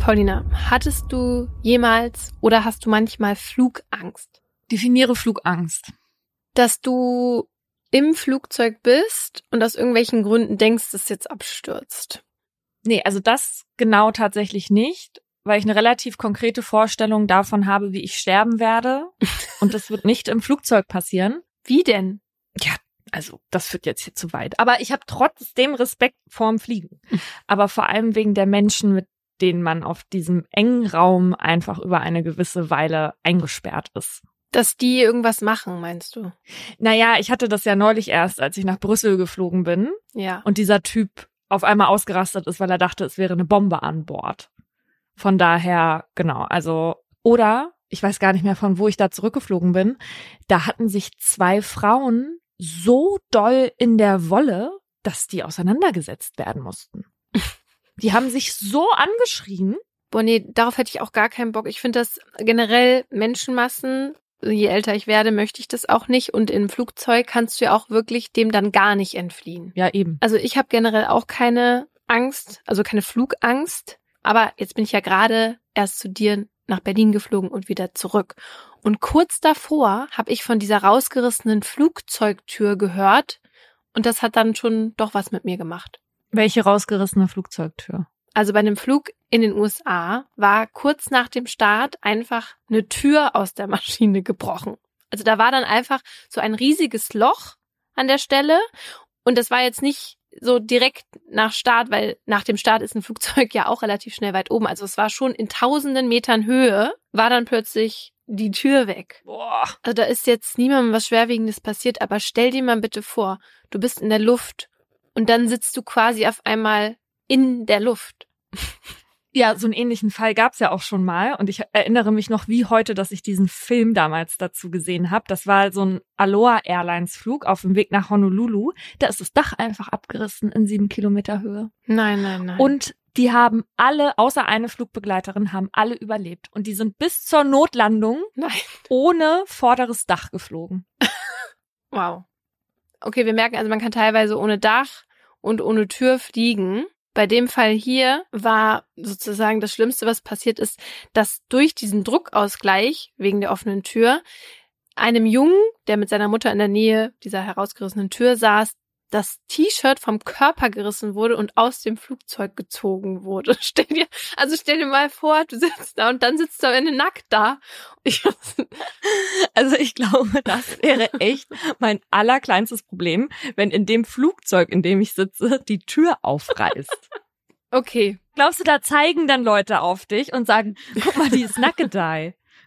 Paulina, hattest du jemals oder hast du manchmal Flugangst? Definiere Flugangst. Dass du im Flugzeug bist und aus irgendwelchen Gründen denkst, dass es jetzt abstürzt. Nee, also das genau tatsächlich nicht, weil ich eine relativ konkrete Vorstellung davon habe, wie ich sterben werde. Und das wird nicht im Flugzeug passieren. Wie denn? Ja, also das führt jetzt hier zu weit. Aber ich habe trotzdem Respekt vorm Fliegen. Aber vor allem wegen der Menschen, mit denen man auf diesem engen Raum einfach über eine gewisse Weile eingesperrt ist. Dass die irgendwas machen, meinst du? Naja, ich hatte das ja neulich erst, als ich nach Brüssel geflogen bin. Ja. Und dieser Typ auf einmal ausgerastet ist, weil er dachte, es wäre eine Bombe an Bord. Von daher, genau, also, oder, ich weiß gar nicht mehr, von wo ich da zurückgeflogen bin, da hatten sich zwei Frauen so doll in der Wolle, dass die auseinandergesetzt werden mussten. Die haben sich so angeschrien. Boah, nee, darauf hätte ich auch gar keinen Bock. Ich finde das generell Menschenmassen, je älter ich werde, möchte ich das auch nicht. Und im Flugzeug kannst du ja auch wirklich dem dann gar nicht entfliehen. Ja, eben. Also ich habe generell auch keine Angst, also keine Flugangst. Aber jetzt bin ich ja gerade erst zu dir nach Berlin geflogen und wieder zurück. Und kurz davor habe ich von dieser rausgerissenen Flugzeugtür gehört. Und das hat dann schon doch was mit mir gemacht. Welche rausgerissene Flugzeugtür? Also bei einem Flug in den USA war kurz nach dem Start einfach eine Tür aus der Maschine gebrochen. Also da war dann einfach so ein riesiges Loch an der Stelle. Und das war jetzt nicht so direkt nach Start, weil nach dem Start ist ein Flugzeug ja auch relativ schnell weit oben. Also es war schon in tausenden Metern Höhe, war dann plötzlich die Tür weg. Boah. Also da ist jetzt niemandem was Schwerwiegendes passiert, aber stell dir mal bitte vor, du bist in der Luft und dann sitzt du quasi auf einmal in der Luft. Ja, so einen ähnlichen Fall gab's ja auch schon mal. Und ich erinnere mich noch wie heute, dass ich diesen Film damals dazu gesehen habe. Das war so ein Aloha Airlines Flug auf dem Weg nach Honolulu. Da ist das Dach einfach abgerissen in sieben Kilometer Höhe. Nein, nein, nein. Und die haben alle, außer eine Flugbegleiterin, haben alle überlebt. Und die sind bis zur Notlandung nein. ohne vorderes Dach geflogen. Wow. Okay, wir merken also, man kann teilweise ohne Dach und ohne Tür fliegen. Bei dem Fall hier war sozusagen das Schlimmste, was passiert ist, dass durch diesen Druckausgleich wegen der offenen Tür einem Jungen, der mit seiner Mutter in der Nähe dieser herausgerissenen Tür saß, das T-Shirt vom Körper gerissen wurde und aus dem Flugzeug gezogen wurde. Stell dir, also stell dir mal vor, du sitzt da und dann sitzt du am Ende nackt da. Ich, also ich glaube, das wäre echt mein allerkleinstes Problem, wenn in dem Flugzeug, in dem ich sitze, die Tür aufreißt. Okay. Glaubst du, da zeigen dann Leute auf dich und sagen, guck mal, die ist nackt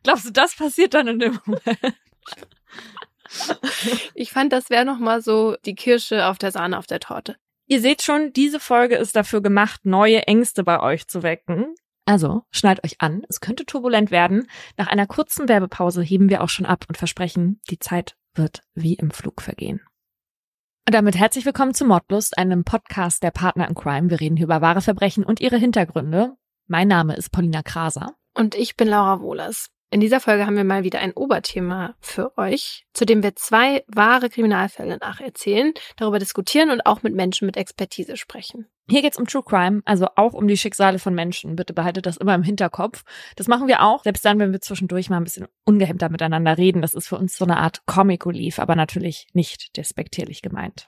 Glaubst du, das passiert dann in dem Moment? Ich fand, das wäre noch mal so die Kirsche auf der Sahne auf der Torte. Ihr seht schon, diese Folge ist dafür gemacht, neue Ängste bei euch zu wecken. Also, schnallt euch an, es könnte turbulent werden. Nach einer kurzen Werbepause heben wir auch schon ab und versprechen, die Zeit wird wie im Flug vergehen. Und damit herzlich willkommen zu Mordlust, einem Podcast der Partner in Crime. Wir reden hier über wahre Verbrechen und ihre Hintergründe. Mein Name ist Paulina Kraser. Und ich bin Laura Wohlers. In dieser Folge haben wir mal wieder ein Oberthema für euch, zu dem wir zwei wahre Kriminalfälle nacherzählen, darüber diskutieren und auch mit Menschen mit Expertise sprechen. Hier geht's um True Crime, also auch um die Schicksale von Menschen. Bitte behaltet das immer im Hinterkopf. Das machen wir auch, selbst dann, wenn wir zwischendurch mal ein bisschen ungehemmter miteinander reden. Das ist für uns so eine Art Comic Relief, aber natürlich nicht despektierlich gemeint.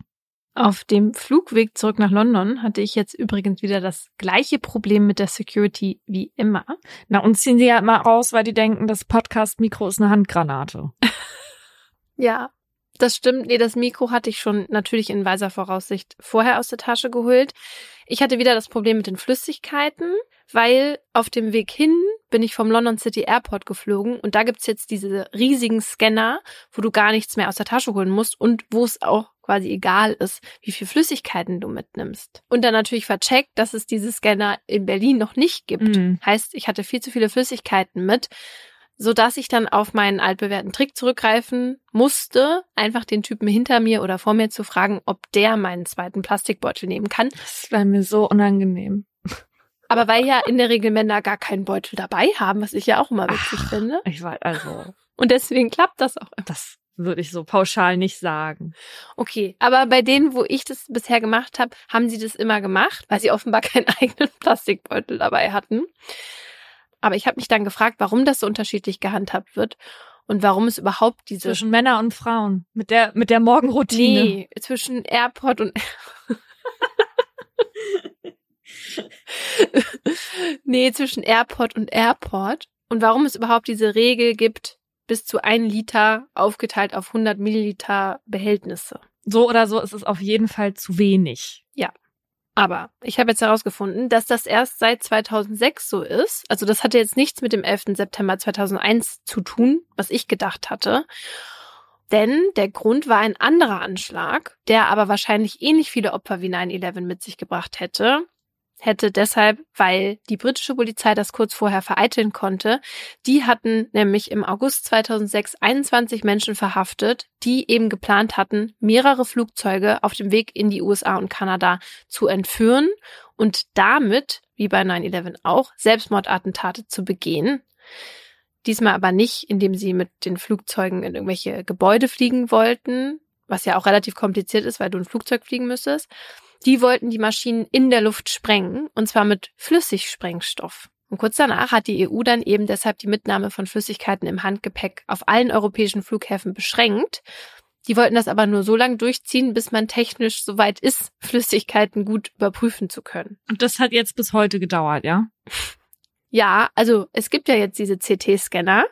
Auf dem Flugweg zurück nach London hatte ich jetzt übrigens wieder das gleiche Problem mit der Security wie immer. Na, uns ziehen sie ja immer raus, weil die denken, das Podcast-Mikro ist eine Handgranate. ja, das stimmt. Nee, das Mikro hatte ich schon natürlich in weiser Voraussicht vorher aus der Tasche geholt. Ich hatte wieder das Problem mit den Flüssigkeiten, weil auf dem Weg hin bin ich vom London City Airport geflogen und da gibt's jetzt diese riesigen Scanner, wo du gar nichts mehr aus der Tasche holen musst und wo es auch quasi egal ist, wie viel Flüssigkeiten du mitnimmst. Und dann natürlich vercheckt, dass es diese Scanner in Berlin noch nicht gibt. Mhm. Heißt, ich hatte viel zu viele Flüssigkeiten mit, so dass ich dann auf meinen altbewährten Trick zurückgreifen musste, einfach den Typen hinter mir oder vor mir zu fragen, ob der meinen zweiten Plastikbeutel nehmen kann. Das war mir so unangenehm. Aber weil ja in der Regel Männer gar keinen Beutel dabei haben, was ich ja auch immer witzig Ach, finde. Ich weiß, also. Und deswegen klappt das auch. Das würde ich so pauschal nicht sagen. Okay, aber bei denen, wo ich das bisher gemacht habe, haben sie das immer gemacht, weil sie offenbar keinen eigenen Plastikbeutel dabei hatten. Aber ich habe mich dann gefragt, warum das so unterschiedlich gehandhabt wird und warum es überhaupt diese zwischen Männer und Frauen mit der mit der Morgenroutine. Nee, zwischen Airport und nee, zwischen Airport und Airport und warum es überhaupt diese Regel gibt, bis zu ein Liter aufgeteilt auf 100 Milliliter Behältnisse. So oder so ist es auf jeden Fall zu wenig. Ja. Aber ich habe jetzt herausgefunden, dass das erst seit 2006 so ist. Also das hatte jetzt nichts mit dem 11. September 2001 zu tun, was ich gedacht hatte. Denn der Grund war ein anderer Anschlag, der aber wahrscheinlich ähnlich viele Opfer wie 9-11 mit sich gebracht hätte hätte deshalb, weil die britische Polizei das kurz vorher vereiteln konnte, die hatten nämlich im August 2006 21 Menschen verhaftet, die eben geplant hatten, mehrere Flugzeuge auf dem Weg in die USA und Kanada zu entführen und damit, wie bei 9-11 auch, Selbstmordattentate zu begehen. Diesmal aber nicht, indem sie mit den Flugzeugen in irgendwelche Gebäude fliegen wollten, was ja auch relativ kompliziert ist, weil du ein Flugzeug fliegen müsstest, die wollten die Maschinen in der Luft sprengen, und zwar mit Flüssigsprengstoff. Und kurz danach hat die EU dann eben deshalb die Mitnahme von Flüssigkeiten im Handgepäck auf allen europäischen Flughäfen beschränkt. Die wollten das aber nur so lange durchziehen, bis man technisch soweit ist, Flüssigkeiten gut überprüfen zu können. Und das hat jetzt bis heute gedauert, ja? Ja, also es gibt ja jetzt diese CT-Scanner,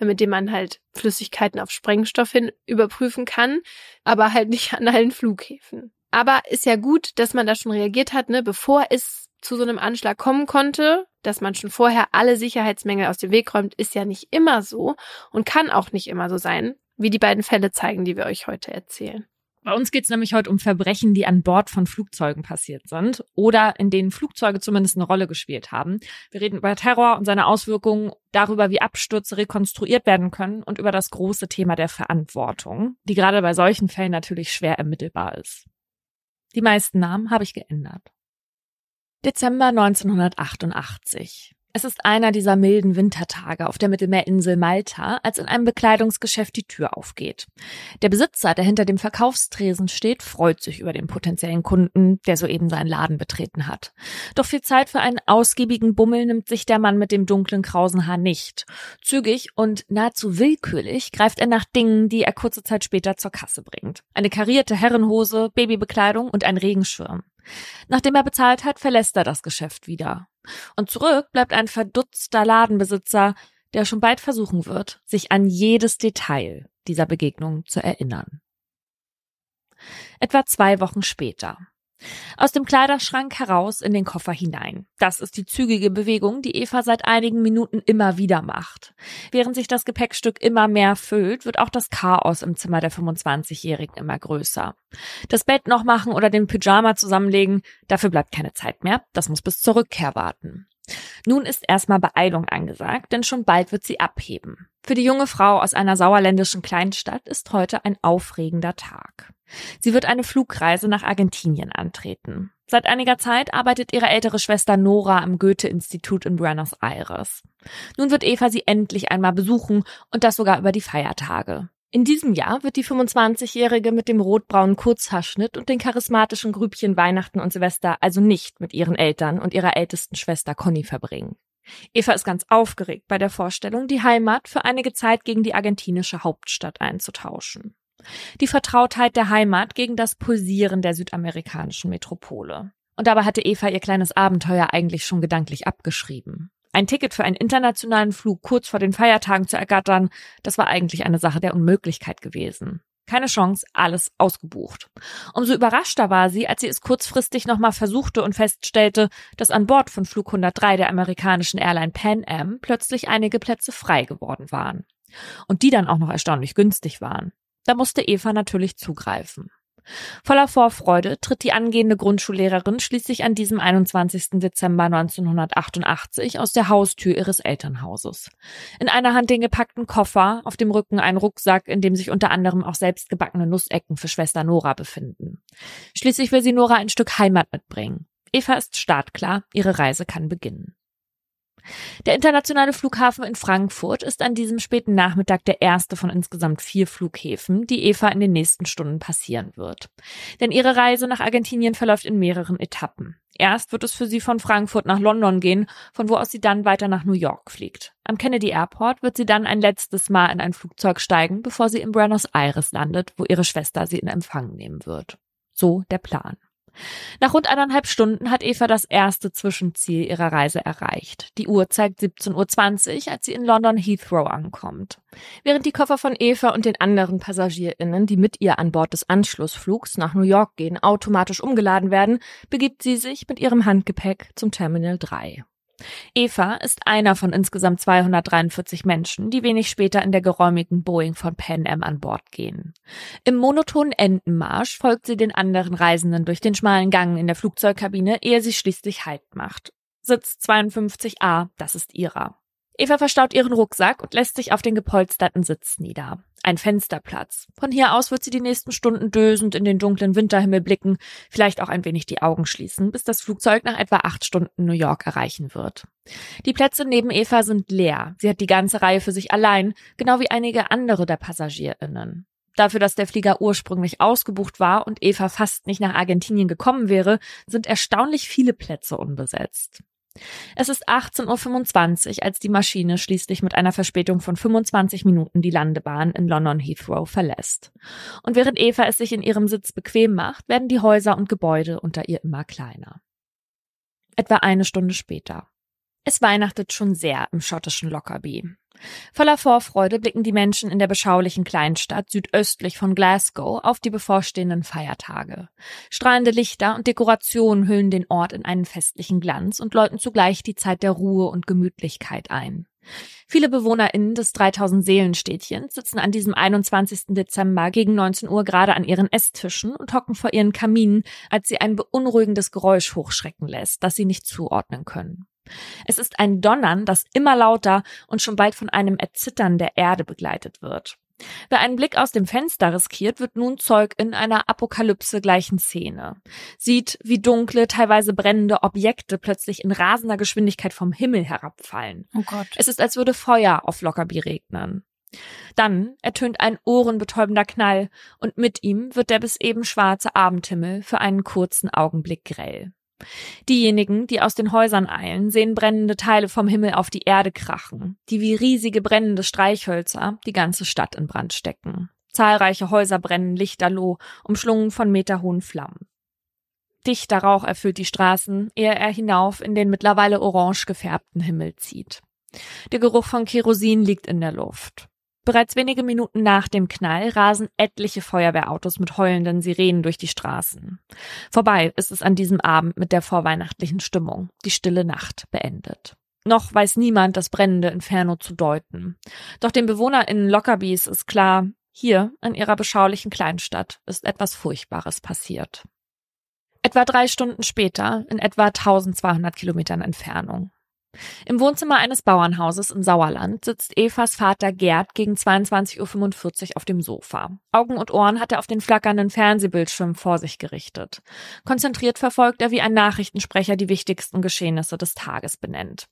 mit denen man halt Flüssigkeiten auf Sprengstoff hin überprüfen kann, aber halt nicht an allen Flughäfen. Aber ist ja gut, dass man da schon reagiert hat, ne, bevor es zu so einem Anschlag kommen konnte, dass man schon vorher alle Sicherheitsmängel aus dem Weg räumt, ist ja nicht immer so und kann auch nicht immer so sein, wie die beiden Fälle zeigen, die wir euch heute erzählen. Bei uns geht es nämlich heute um Verbrechen, die an Bord von Flugzeugen passiert sind oder in denen Flugzeuge zumindest eine Rolle gespielt haben. Wir reden über Terror und seine Auswirkungen, darüber, wie Abstürze rekonstruiert werden können und über das große Thema der Verantwortung, die gerade bei solchen Fällen natürlich schwer ermittelbar ist. Die meisten Namen habe ich geändert. Dezember 1988. Es ist einer dieser milden Wintertage auf der Mittelmeerinsel Malta, als in einem Bekleidungsgeschäft die Tür aufgeht. Der Besitzer, der hinter dem Verkaufstresen steht, freut sich über den potenziellen Kunden, der soeben seinen Laden betreten hat. Doch viel Zeit für einen ausgiebigen Bummel nimmt sich der Mann mit dem dunklen krausen Haar nicht. Zügig und nahezu willkürlich greift er nach Dingen, die er kurze Zeit später zur Kasse bringt. Eine karierte Herrenhose, Babybekleidung und ein Regenschirm. Nachdem er bezahlt hat, verlässt er das Geschäft wieder. Und zurück bleibt ein verdutzter Ladenbesitzer, der schon bald versuchen wird, sich an jedes Detail dieser Begegnung zu erinnern. Etwa zwei Wochen später. Aus dem Kleiderschrank heraus in den Koffer hinein. Das ist die zügige Bewegung, die Eva seit einigen Minuten immer wieder macht. Während sich das Gepäckstück immer mehr füllt, wird auch das Chaos im Zimmer der 25-Jährigen immer größer. Das Bett noch machen oder den Pyjama zusammenlegen, dafür bleibt keine Zeit mehr. Das muss bis zur Rückkehr warten. Nun ist erstmal Beeilung angesagt, denn schon bald wird sie abheben. Für die junge Frau aus einer sauerländischen Kleinstadt ist heute ein aufregender Tag. Sie wird eine Flugreise nach Argentinien antreten. Seit einiger Zeit arbeitet ihre ältere Schwester Nora am Goethe-Institut in Buenos Aires. Nun wird Eva sie endlich einmal besuchen und das sogar über die Feiertage. In diesem Jahr wird die 25-Jährige mit dem rotbraunen Kurzhaarschnitt und den charismatischen Grübchen Weihnachten und Silvester also nicht mit ihren Eltern und ihrer ältesten Schwester Conny verbringen. Eva ist ganz aufgeregt bei der Vorstellung, die Heimat für einige Zeit gegen die argentinische Hauptstadt einzutauschen. Die Vertrautheit der Heimat gegen das Pulsieren der südamerikanischen Metropole. Und dabei hatte Eva ihr kleines Abenteuer eigentlich schon gedanklich abgeschrieben. Ein Ticket für einen internationalen Flug kurz vor den Feiertagen zu ergattern, das war eigentlich eine Sache der Unmöglichkeit gewesen. Keine Chance, alles ausgebucht. Umso überraschter war sie, als sie es kurzfristig nochmal versuchte und feststellte, dass an Bord von Flug 103 der amerikanischen Airline Pan Am plötzlich einige Plätze frei geworden waren. Und die dann auch noch erstaunlich günstig waren. Da musste Eva natürlich zugreifen. Voller Vorfreude tritt die angehende Grundschullehrerin schließlich an diesem 21. Dezember 1988 aus der Haustür ihres Elternhauses. In einer Hand den gepackten Koffer, auf dem Rücken ein Rucksack, in dem sich unter anderem auch selbstgebackene Nussecken für Schwester Nora befinden. Schließlich will sie Nora ein Stück Heimat mitbringen. Eva ist startklar, ihre Reise kann beginnen. Der internationale Flughafen in Frankfurt ist an diesem späten Nachmittag der erste von insgesamt vier Flughäfen, die Eva in den nächsten Stunden passieren wird. Denn ihre Reise nach Argentinien verläuft in mehreren Etappen. Erst wird es für sie von Frankfurt nach London gehen, von wo aus sie dann weiter nach New York fliegt. Am Kennedy Airport wird sie dann ein letztes Mal in ein Flugzeug steigen, bevor sie in Buenos Aires landet, wo ihre Schwester sie in Empfang nehmen wird. So der Plan. Nach rund eineinhalb Stunden hat Eva das erste Zwischenziel ihrer Reise erreicht. Die Uhr zeigt 17.20 Uhr, als sie in London Heathrow ankommt. Während die Koffer von Eva und den anderen PassagierInnen, die mit ihr an Bord des Anschlussflugs nach New York gehen, automatisch umgeladen werden, begibt sie sich mit ihrem Handgepäck zum Terminal 3. Eva ist einer von insgesamt 243 Menschen, die wenig später in der geräumigen Boeing von Pan Am an Bord gehen. Im monotonen Entenmarsch folgt sie den anderen Reisenden durch den schmalen Gang in der Flugzeugkabine, ehe sie schließlich Halt macht. Sitz 52a, das ist ihrer. Eva verstaut ihren Rucksack und lässt sich auf den gepolsterten Sitz nieder. Ein Fensterplatz. Von hier aus wird sie die nächsten Stunden dösend in den dunklen Winterhimmel blicken, vielleicht auch ein wenig die Augen schließen, bis das Flugzeug nach etwa acht Stunden New York erreichen wird. Die Plätze neben Eva sind leer. Sie hat die ganze Reihe für sich allein, genau wie einige andere der PassagierInnen. Dafür, dass der Flieger ursprünglich ausgebucht war und Eva fast nicht nach Argentinien gekommen wäre, sind erstaunlich viele Plätze unbesetzt. Es ist 18.25 Uhr, als die Maschine schließlich mit einer Verspätung von 25 Minuten die Landebahn in London Heathrow verlässt. Und während Eva es sich in ihrem Sitz bequem macht, werden die Häuser und Gebäude unter ihr immer kleiner. Etwa eine Stunde später. Es weihnachtet schon sehr im schottischen Lockerbie. Voller Vorfreude blicken die Menschen in der beschaulichen Kleinstadt südöstlich von Glasgow auf die bevorstehenden Feiertage. Strahlende Lichter und Dekorationen hüllen den Ort in einen festlichen Glanz und läuten zugleich die Zeit der Ruhe und Gemütlichkeit ein. Viele BewohnerInnen des 3000 Seelenstädtchens sitzen an diesem 21. Dezember gegen 19 Uhr gerade an ihren Esstischen und hocken vor ihren Kaminen, als sie ein beunruhigendes Geräusch hochschrecken lässt, das sie nicht zuordnen können. Es ist ein Donnern, das immer lauter und schon bald von einem Erzittern der Erde begleitet wird. Wer einen Blick aus dem Fenster riskiert, wird nun Zeug in einer Apokalypse gleichen Szene. Sieht, wie dunkle, teilweise brennende Objekte plötzlich in rasender Geschwindigkeit vom Himmel herabfallen. Oh Gott. Es ist, als würde Feuer auf Lockerbie regnen. Dann ertönt ein ohrenbetäubender Knall und mit ihm wird der bis eben schwarze Abendhimmel für einen kurzen Augenblick grell. Diejenigen, die aus den Häusern eilen, sehen brennende Teile vom Himmel auf die Erde krachen, die wie riesige brennende Streichhölzer die ganze Stadt in Brand stecken. Zahlreiche Häuser brennen lichterloh, umschlungen von meterhohen Flammen. Dichter Rauch erfüllt die Straßen, ehe er hinauf in den mittlerweile orange gefärbten Himmel zieht. Der Geruch von Kerosin liegt in der Luft. Bereits wenige Minuten nach dem Knall rasen etliche Feuerwehrautos mit heulenden Sirenen durch die Straßen. Vorbei ist es an diesem Abend mit der vorweihnachtlichen Stimmung. Die stille Nacht beendet. Noch weiß niemand das brennende Inferno zu deuten. Doch den BewohnerInnen Lockerbies ist klar, hier in ihrer beschaulichen Kleinstadt ist etwas Furchtbares passiert. Etwa drei Stunden später, in etwa 1200 Kilometern Entfernung, im Wohnzimmer eines Bauernhauses im Sauerland sitzt Evas Vater Gerd gegen 22.45 Uhr auf dem Sofa. Augen und Ohren hat er auf den flackernden Fernsehbildschirm vor sich gerichtet. Konzentriert verfolgt er wie ein Nachrichtensprecher die wichtigsten Geschehnisse des Tages benennt.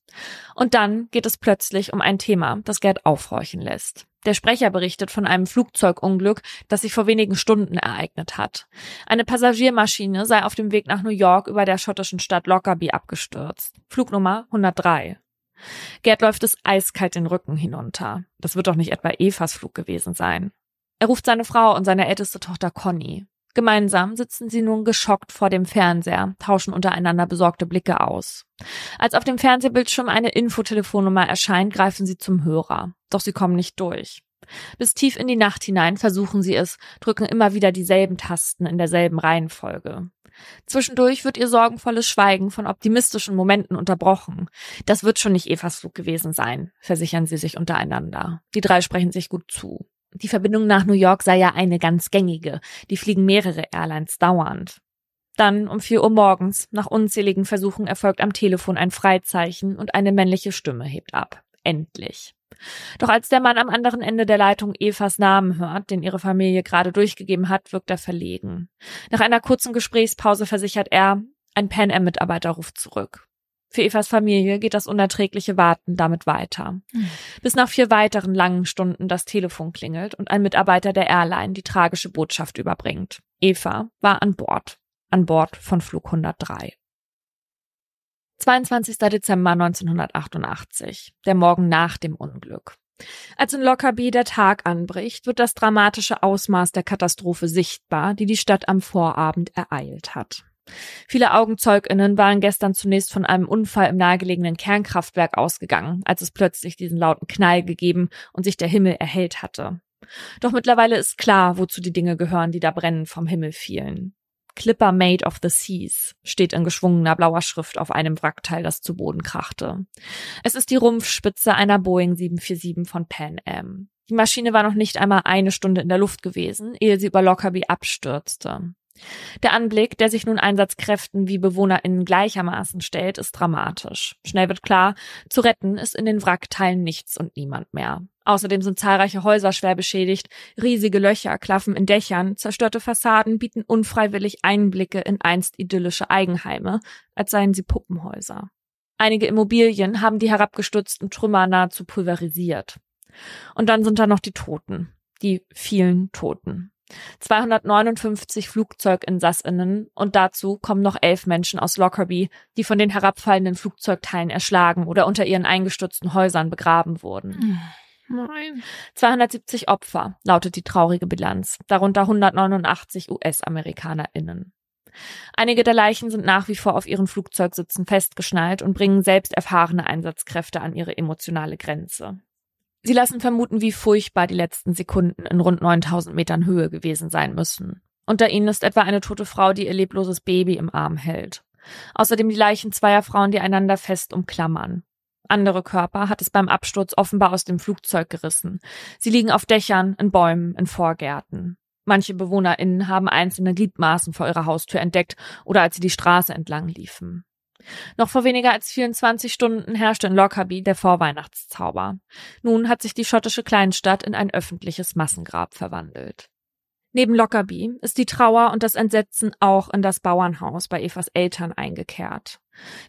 Und dann geht es plötzlich um ein Thema, das Gerd aufhorchen lässt. Der Sprecher berichtet von einem Flugzeugunglück, das sich vor wenigen Stunden ereignet hat. Eine Passagiermaschine sei auf dem Weg nach New York über der schottischen Stadt Lockerbie abgestürzt. Flugnummer 103. Gerd läuft es eiskalt den Rücken hinunter. Das wird doch nicht etwa Evas Flug gewesen sein. Er ruft seine Frau und seine älteste Tochter Conny. Gemeinsam sitzen sie nun geschockt vor dem Fernseher, tauschen untereinander besorgte Blicke aus. Als auf dem Fernsehbildschirm eine Infotelefonnummer erscheint, greifen sie zum Hörer. Doch sie kommen nicht durch. Bis tief in die Nacht hinein versuchen sie es, drücken immer wieder dieselben Tasten in derselben Reihenfolge. Zwischendurch wird ihr sorgenvolles Schweigen von optimistischen Momenten unterbrochen. Das wird schon nicht Evas Flug gewesen sein, versichern sie sich untereinander. Die drei sprechen sich gut zu. Die Verbindung nach New York sei ja eine ganz gängige. Die fliegen mehrere Airlines dauernd. Dann um vier Uhr morgens, nach unzähligen Versuchen erfolgt am Telefon ein Freizeichen und eine männliche Stimme hebt ab. Endlich. Doch als der Mann am anderen Ende der Leitung Evas Namen hört, den ihre Familie gerade durchgegeben hat, wirkt er verlegen. Nach einer kurzen Gesprächspause versichert er, ein Pan Am Mitarbeiter ruft zurück. Für Evas Familie geht das unerträgliche Warten damit weiter. Mhm. Bis nach vier weiteren langen Stunden das Telefon klingelt und ein Mitarbeiter der Airline die tragische Botschaft überbringt. Eva war an Bord. An Bord von Flug 103. 22. Dezember 1988, der Morgen nach dem Unglück. Als in Lockerbie der Tag anbricht, wird das dramatische Ausmaß der Katastrophe sichtbar, die die Stadt am Vorabend ereilt hat. Viele Augenzeuginnen waren gestern zunächst von einem Unfall im nahegelegenen Kernkraftwerk ausgegangen, als es plötzlich diesen lauten Knall gegeben und sich der Himmel erhellt hatte. Doch mittlerweile ist klar, wozu die Dinge gehören, die da brennend vom Himmel fielen. Clipper Made of the Seas steht in geschwungener blauer Schrift auf einem Wrackteil, das zu Boden krachte. Es ist die Rumpfspitze einer Boeing 747 von Pan Am. Die Maschine war noch nicht einmal eine Stunde in der Luft gewesen, ehe sie über Lockerbie abstürzte. Der Anblick, der sich nun Einsatzkräften wie BewohnerInnen gleichermaßen stellt, ist dramatisch. Schnell wird klar, zu retten ist in den Wrackteilen nichts und niemand mehr. Außerdem sind zahlreiche Häuser schwer beschädigt, riesige Löcher klaffen in Dächern, zerstörte Fassaden bieten unfreiwillig Einblicke in einst idyllische Eigenheime, als seien sie Puppenhäuser. Einige Immobilien haben die herabgestürzten Trümmer nahezu pulverisiert. Und dann sind da noch die Toten, die vielen Toten. 259 Flugzeuginsassinnen und dazu kommen noch elf Menschen aus Lockerbie, die von den herabfallenden Flugzeugteilen erschlagen oder unter ihren eingestürzten Häusern begraben wurden. Hm, nein. 270 Opfer lautet die traurige Bilanz, darunter 189 US-AmerikanerInnen. Einige der Leichen sind nach wie vor auf ihren Flugzeugsitzen festgeschnallt und bringen selbst erfahrene Einsatzkräfte an ihre emotionale Grenze. Sie lassen vermuten, wie furchtbar die letzten Sekunden in rund 9000 Metern Höhe gewesen sein müssen. Unter ihnen ist etwa eine tote Frau, die ihr lebloses Baby im Arm hält. Außerdem die Leichen zweier Frauen, die einander fest umklammern. Andere Körper hat es beim Absturz offenbar aus dem Flugzeug gerissen. Sie liegen auf Dächern, in Bäumen, in Vorgärten. Manche BewohnerInnen haben einzelne Gliedmaßen vor ihrer Haustür entdeckt oder als sie die Straße entlang liefen. Noch vor weniger als 24 Stunden herrschte in Lockerbie der Vorweihnachtszauber. Nun hat sich die schottische Kleinstadt in ein öffentliches Massengrab verwandelt. Neben Lockerbie ist die Trauer und das Entsetzen auch in das Bauernhaus bei Evas Eltern eingekehrt.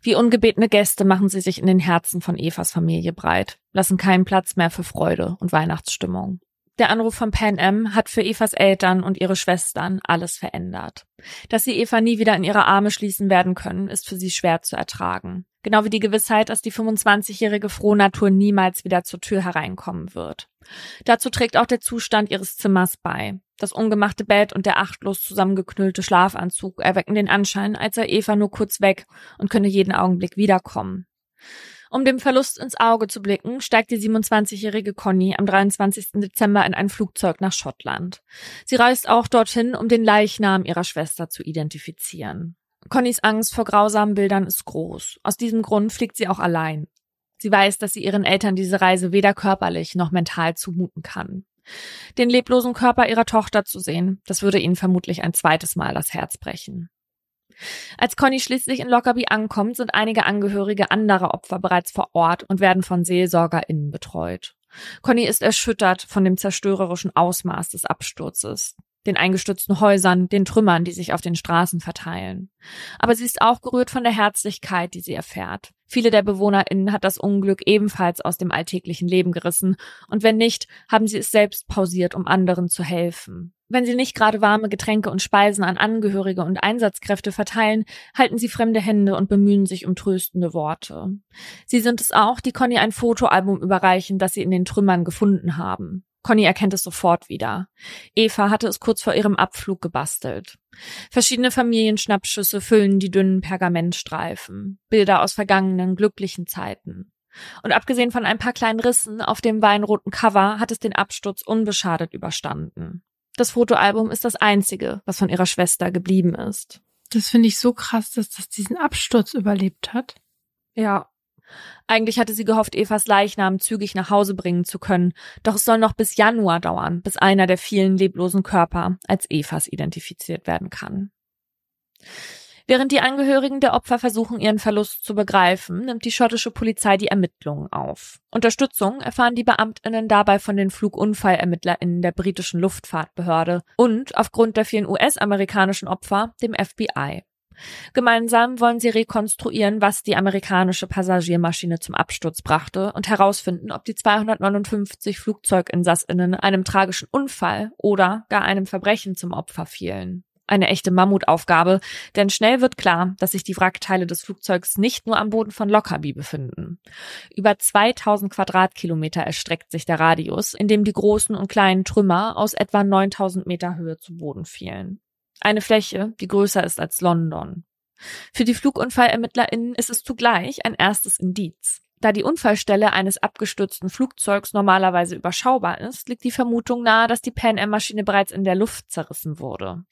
Wie ungebetene Gäste machen sie sich in den Herzen von Evas Familie breit, lassen keinen Platz mehr für Freude und Weihnachtsstimmung. Der Anruf von Pan Am hat für Evas Eltern und ihre Schwestern alles verändert. Dass sie Eva nie wieder in ihre Arme schließen werden können, ist für sie schwer zu ertragen. Genau wie die Gewissheit, dass die 25-jährige Frohnatur niemals wieder zur Tür hereinkommen wird. Dazu trägt auch der Zustand ihres Zimmers bei. Das ungemachte Bett und der achtlos zusammengeknüllte Schlafanzug erwecken den Anschein, als sei Eva nur kurz weg und könne jeden Augenblick wiederkommen. Um dem Verlust ins Auge zu blicken, steigt die 27-jährige Conny am 23. Dezember in ein Flugzeug nach Schottland. Sie reist auch dorthin, um den Leichnam ihrer Schwester zu identifizieren. Connys Angst vor grausamen Bildern ist groß. Aus diesem Grund fliegt sie auch allein. Sie weiß, dass sie ihren Eltern diese Reise weder körperlich noch mental zumuten kann. Den leblosen Körper ihrer Tochter zu sehen, das würde ihnen vermutlich ein zweites Mal das Herz brechen. Als Conny schließlich in Lockerbie ankommt, sind einige Angehörige anderer Opfer bereits vor Ort und werden von SeelsorgerInnen betreut. Conny ist erschüttert von dem zerstörerischen Ausmaß des Absturzes, den eingestürzten Häusern, den Trümmern, die sich auf den Straßen verteilen. Aber sie ist auch gerührt von der Herzlichkeit, die sie erfährt. Viele der BewohnerInnen hat das Unglück ebenfalls aus dem alltäglichen Leben gerissen, und wenn nicht, haben sie es selbst pausiert, um anderen zu helfen. Wenn sie nicht gerade warme Getränke und Speisen an Angehörige und Einsatzkräfte verteilen, halten sie fremde Hände und bemühen sich um tröstende Worte. Sie sind es auch, die Conny ein Fotoalbum überreichen, das sie in den Trümmern gefunden haben. Conny erkennt es sofort wieder. Eva hatte es kurz vor ihrem Abflug gebastelt. Verschiedene Familienschnappschüsse füllen die dünnen Pergamentstreifen. Bilder aus vergangenen, glücklichen Zeiten. Und abgesehen von ein paar kleinen Rissen auf dem weinroten Cover hat es den Absturz unbeschadet überstanden. Das Fotoalbum ist das einzige, was von ihrer Schwester geblieben ist. Das finde ich so krass, dass das diesen Absturz überlebt hat. Ja. Eigentlich hatte sie gehofft, Evas Leichnam zügig nach Hause bringen zu können, doch es soll noch bis Januar dauern, bis einer der vielen leblosen Körper als Evas identifiziert werden kann. Während die Angehörigen der Opfer versuchen, ihren Verlust zu begreifen, nimmt die schottische Polizei die Ermittlungen auf. Unterstützung erfahren die Beamtinnen dabei von den Flugunfallermittlerinnen der britischen Luftfahrtbehörde und aufgrund der vielen US-amerikanischen Opfer dem FBI. Gemeinsam wollen sie rekonstruieren, was die amerikanische Passagiermaschine zum Absturz brachte und herausfinden, ob die 259 Flugzeuginsassinnen einem tragischen Unfall oder gar einem Verbrechen zum Opfer fielen. Eine echte Mammutaufgabe, denn schnell wird klar, dass sich die Wrackteile des Flugzeugs nicht nur am Boden von Lockerbie befinden. Über 2000 Quadratkilometer erstreckt sich der Radius, in dem die großen und kleinen Trümmer aus etwa 9000 Meter Höhe zu Boden fielen. Eine Fläche, die größer ist als London. Für die FlugunfallermittlerInnen ist es zugleich ein erstes Indiz. Da die Unfallstelle eines abgestürzten Flugzeugs normalerweise überschaubar ist, liegt die Vermutung nahe, dass die Pan Am-Maschine bereits in der Luft zerrissen wurde.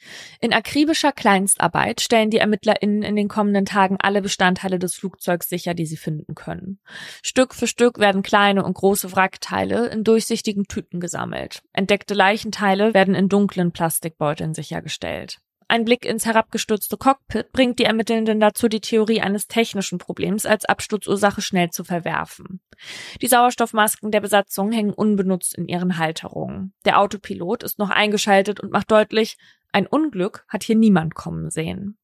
In akribischer Kleinstarbeit stellen die ErmittlerInnen in den kommenden Tagen alle Bestandteile des Flugzeugs sicher, die sie finden können. Stück für Stück werden kleine und große Wrackteile in durchsichtigen Tüten gesammelt. Entdeckte Leichenteile werden in dunklen Plastikbeuteln sichergestellt. Ein Blick ins herabgestürzte Cockpit bringt die Ermittelnden dazu, die Theorie eines technischen Problems als Absturzursache schnell zu verwerfen. Die Sauerstoffmasken der Besatzung hängen unbenutzt in ihren Halterungen. Der Autopilot ist noch eingeschaltet und macht deutlich, ein Unglück hat hier niemand kommen sehen.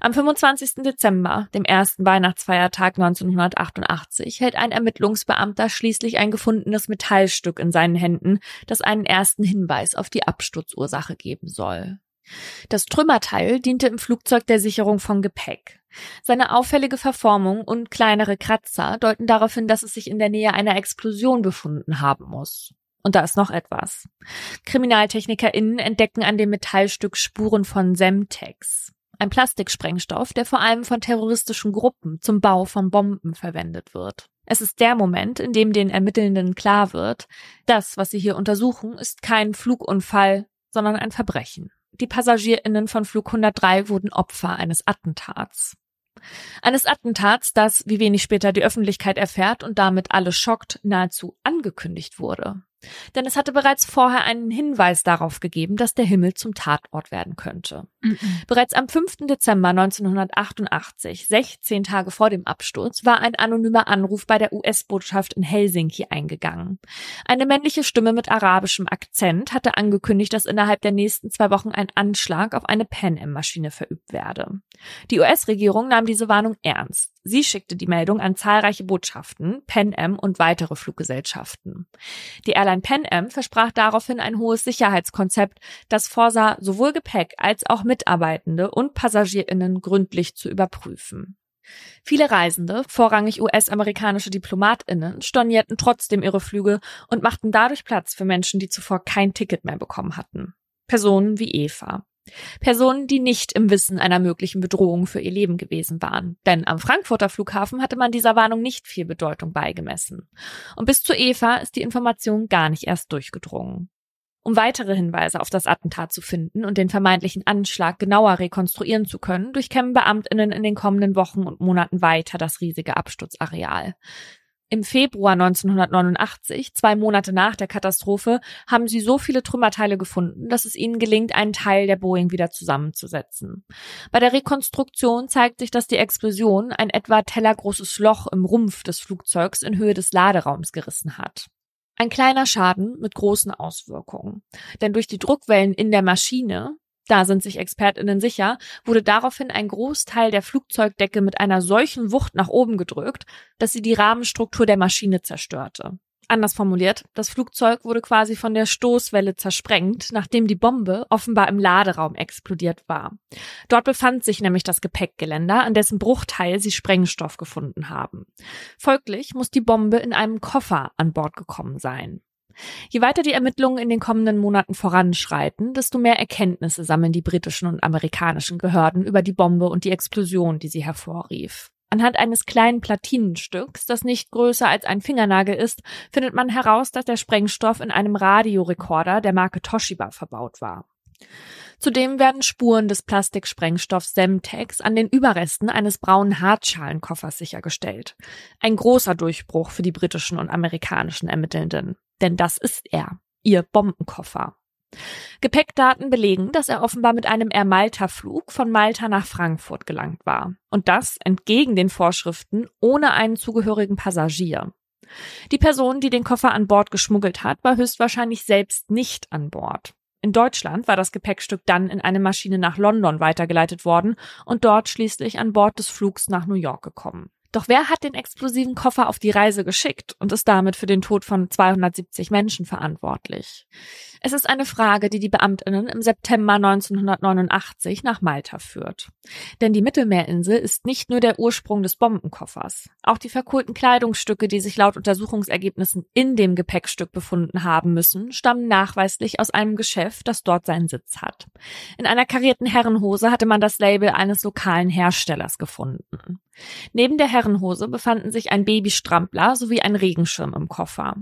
Am 25. Dezember, dem ersten Weihnachtsfeiertag 1988, hält ein Ermittlungsbeamter schließlich ein gefundenes Metallstück in seinen Händen, das einen ersten Hinweis auf die Absturzursache geben soll. Das Trümmerteil diente im Flugzeug der Sicherung von Gepäck. Seine auffällige Verformung und kleinere Kratzer deuten darauf hin, dass es sich in der Nähe einer Explosion befunden haben muss. Und da ist noch etwas. KriminaltechnikerInnen entdecken an dem Metallstück Spuren von Semtex, ein Plastiksprengstoff, der vor allem von terroristischen Gruppen zum Bau von Bomben verwendet wird. Es ist der Moment, in dem den Ermittelnden klar wird, das, was sie hier untersuchen, ist kein Flugunfall, sondern ein Verbrechen. Die PassagierInnen von Flug 103 wurden Opfer eines Attentats. Eines Attentats, das, wie wenig später die Öffentlichkeit erfährt und damit alle schockt, nahezu angekündigt wurde. Denn es hatte bereits vorher einen Hinweis darauf gegeben, dass der Himmel zum Tatort werden könnte. Mhm. Bereits am 5. Dezember 1988, 16 Tage vor dem Absturz, war ein anonymer Anruf bei der US-Botschaft in Helsinki eingegangen. Eine männliche Stimme mit arabischem Akzent hatte angekündigt, dass innerhalb der nächsten zwei Wochen ein Anschlag auf eine Pan Am-Maschine verübt werde. Die US-Regierung nahm diese Warnung ernst. Sie schickte die Meldung an zahlreiche Botschaften, Pan Am und weitere Fluggesellschaften. Die Airline Pan Am versprach daraufhin ein hohes Sicherheitskonzept, das vorsah, sowohl Gepäck als auch Mitarbeitende und PassagierInnen gründlich zu überprüfen. Viele Reisende, vorrangig US-amerikanische DiplomatInnen, stornierten trotzdem ihre Flüge und machten dadurch Platz für Menschen, die zuvor kein Ticket mehr bekommen hatten. Personen wie Eva. Personen, die nicht im Wissen einer möglichen Bedrohung für ihr Leben gewesen waren. Denn am Frankfurter Flughafen hatte man dieser Warnung nicht viel Bedeutung beigemessen. Und bis zu Eva ist die Information gar nicht erst durchgedrungen. Um weitere Hinweise auf das Attentat zu finden und den vermeintlichen Anschlag genauer rekonstruieren zu können, durchkämmen Beamtinnen in den kommenden Wochen und Monaten weiter das riesige Abstürzareal. Im Februar 1989, zwei Monate nach der Katastrophe, haben sie so viele Trümmerteile gefunden, dass es ihnen gelingt, einen Teil der Boeing wieder zusammenzusetzen. Bei der Rekonstruktion zeigt sich, dass die Explosion ein etwa tellergroßes Loch im Rumpf des Flugzeugs in Höhe des Laderaums gerissen hat. Ein kleiner Schaden mit großen Auswirkungen. Denn durch die Druckwellen in der Maschine da sind sich ExpertInnen sicher, wurde daraufhin ein Großteil der Flugzeugdecke mit einer solchen Wucht nach oben gedrückt, dass sie die Rahmenstruktur der Maschine zerstörte. Anders formuliert, das Flugzeug wurde quasi von der Stoßwelle zersprengt, nachdem die Bombe offenbar im Laderaum explodiert war. Dort befand sich nämlich das Gepäckgeländer, an dessen Bruchteil sie Sprengstoff gefunden haben. Folglich muss die Bombe in einem Koffer an Bord gekommen sein. Je weiter die Ermittlungen in den kommenden Monaten voranschreiten, desto mehr Erkenntnisse sammeln die britischen und amerikanischen Behörden über die Bombe und die Explosion, die sie hervorrief. Anhand eines kleinen Platinenstücks, das nicht größer als ein Fingernagel ist, findet man heraus, dass der Sprengstoff in einem Radiorekorder der Marke Toshiba verbaut war. Zudem werden Spuren des Plastiksprengstoffs Semtex an den Überresten eines braunen Hartschalenkoffers sichergestellt. Ein großer Durchbruch für die britischen und amerikanischen Ermittelnden. Denn das ist er, ihr Bombenkoffer. Gepäckdaten belegen, dass er offenbar mit einem Air Malta Flug von Malta nach Frankfurt gelangt war. Und das entgegen den Vorschriften ohne einen zugehörigen Passagier. Die Person, die den Koffer an Bord geschmuggelt hat, war höchstwahrscheinlich selbst nicht an Bord. In Deutschland war das Gepäckstück dann in eine Maschine nach London weitergeleitet worden und dort schließlich an Bord des Flugs nach New York gekommen. Doch wer hat den explosiven Koffer auf die Reise geschickt und ist damit für den Tod von 270 Menschen verantwortlich? Es ist eine Frage, die die Beamtinnen im September 1989 nach Malta führt. Denn die Mittelmeerinsel ist nicht nur der Ursprung des Bombenkoffers. Auch die verkohlten Kleidungsstücke, die sich laut Untersuchungsergebnissen in dem Gepäckstück befunden haben müssen, stammen nachweislich aus einem Geschäft, das dort seinen Sitz hat. In einer karierten Herrenhose hatte man das Label eines lokalen Herstellers gefunden. Neben der Herrenhose befanden sich ein Babystrampler sowie ein Regenschirm im Koffer.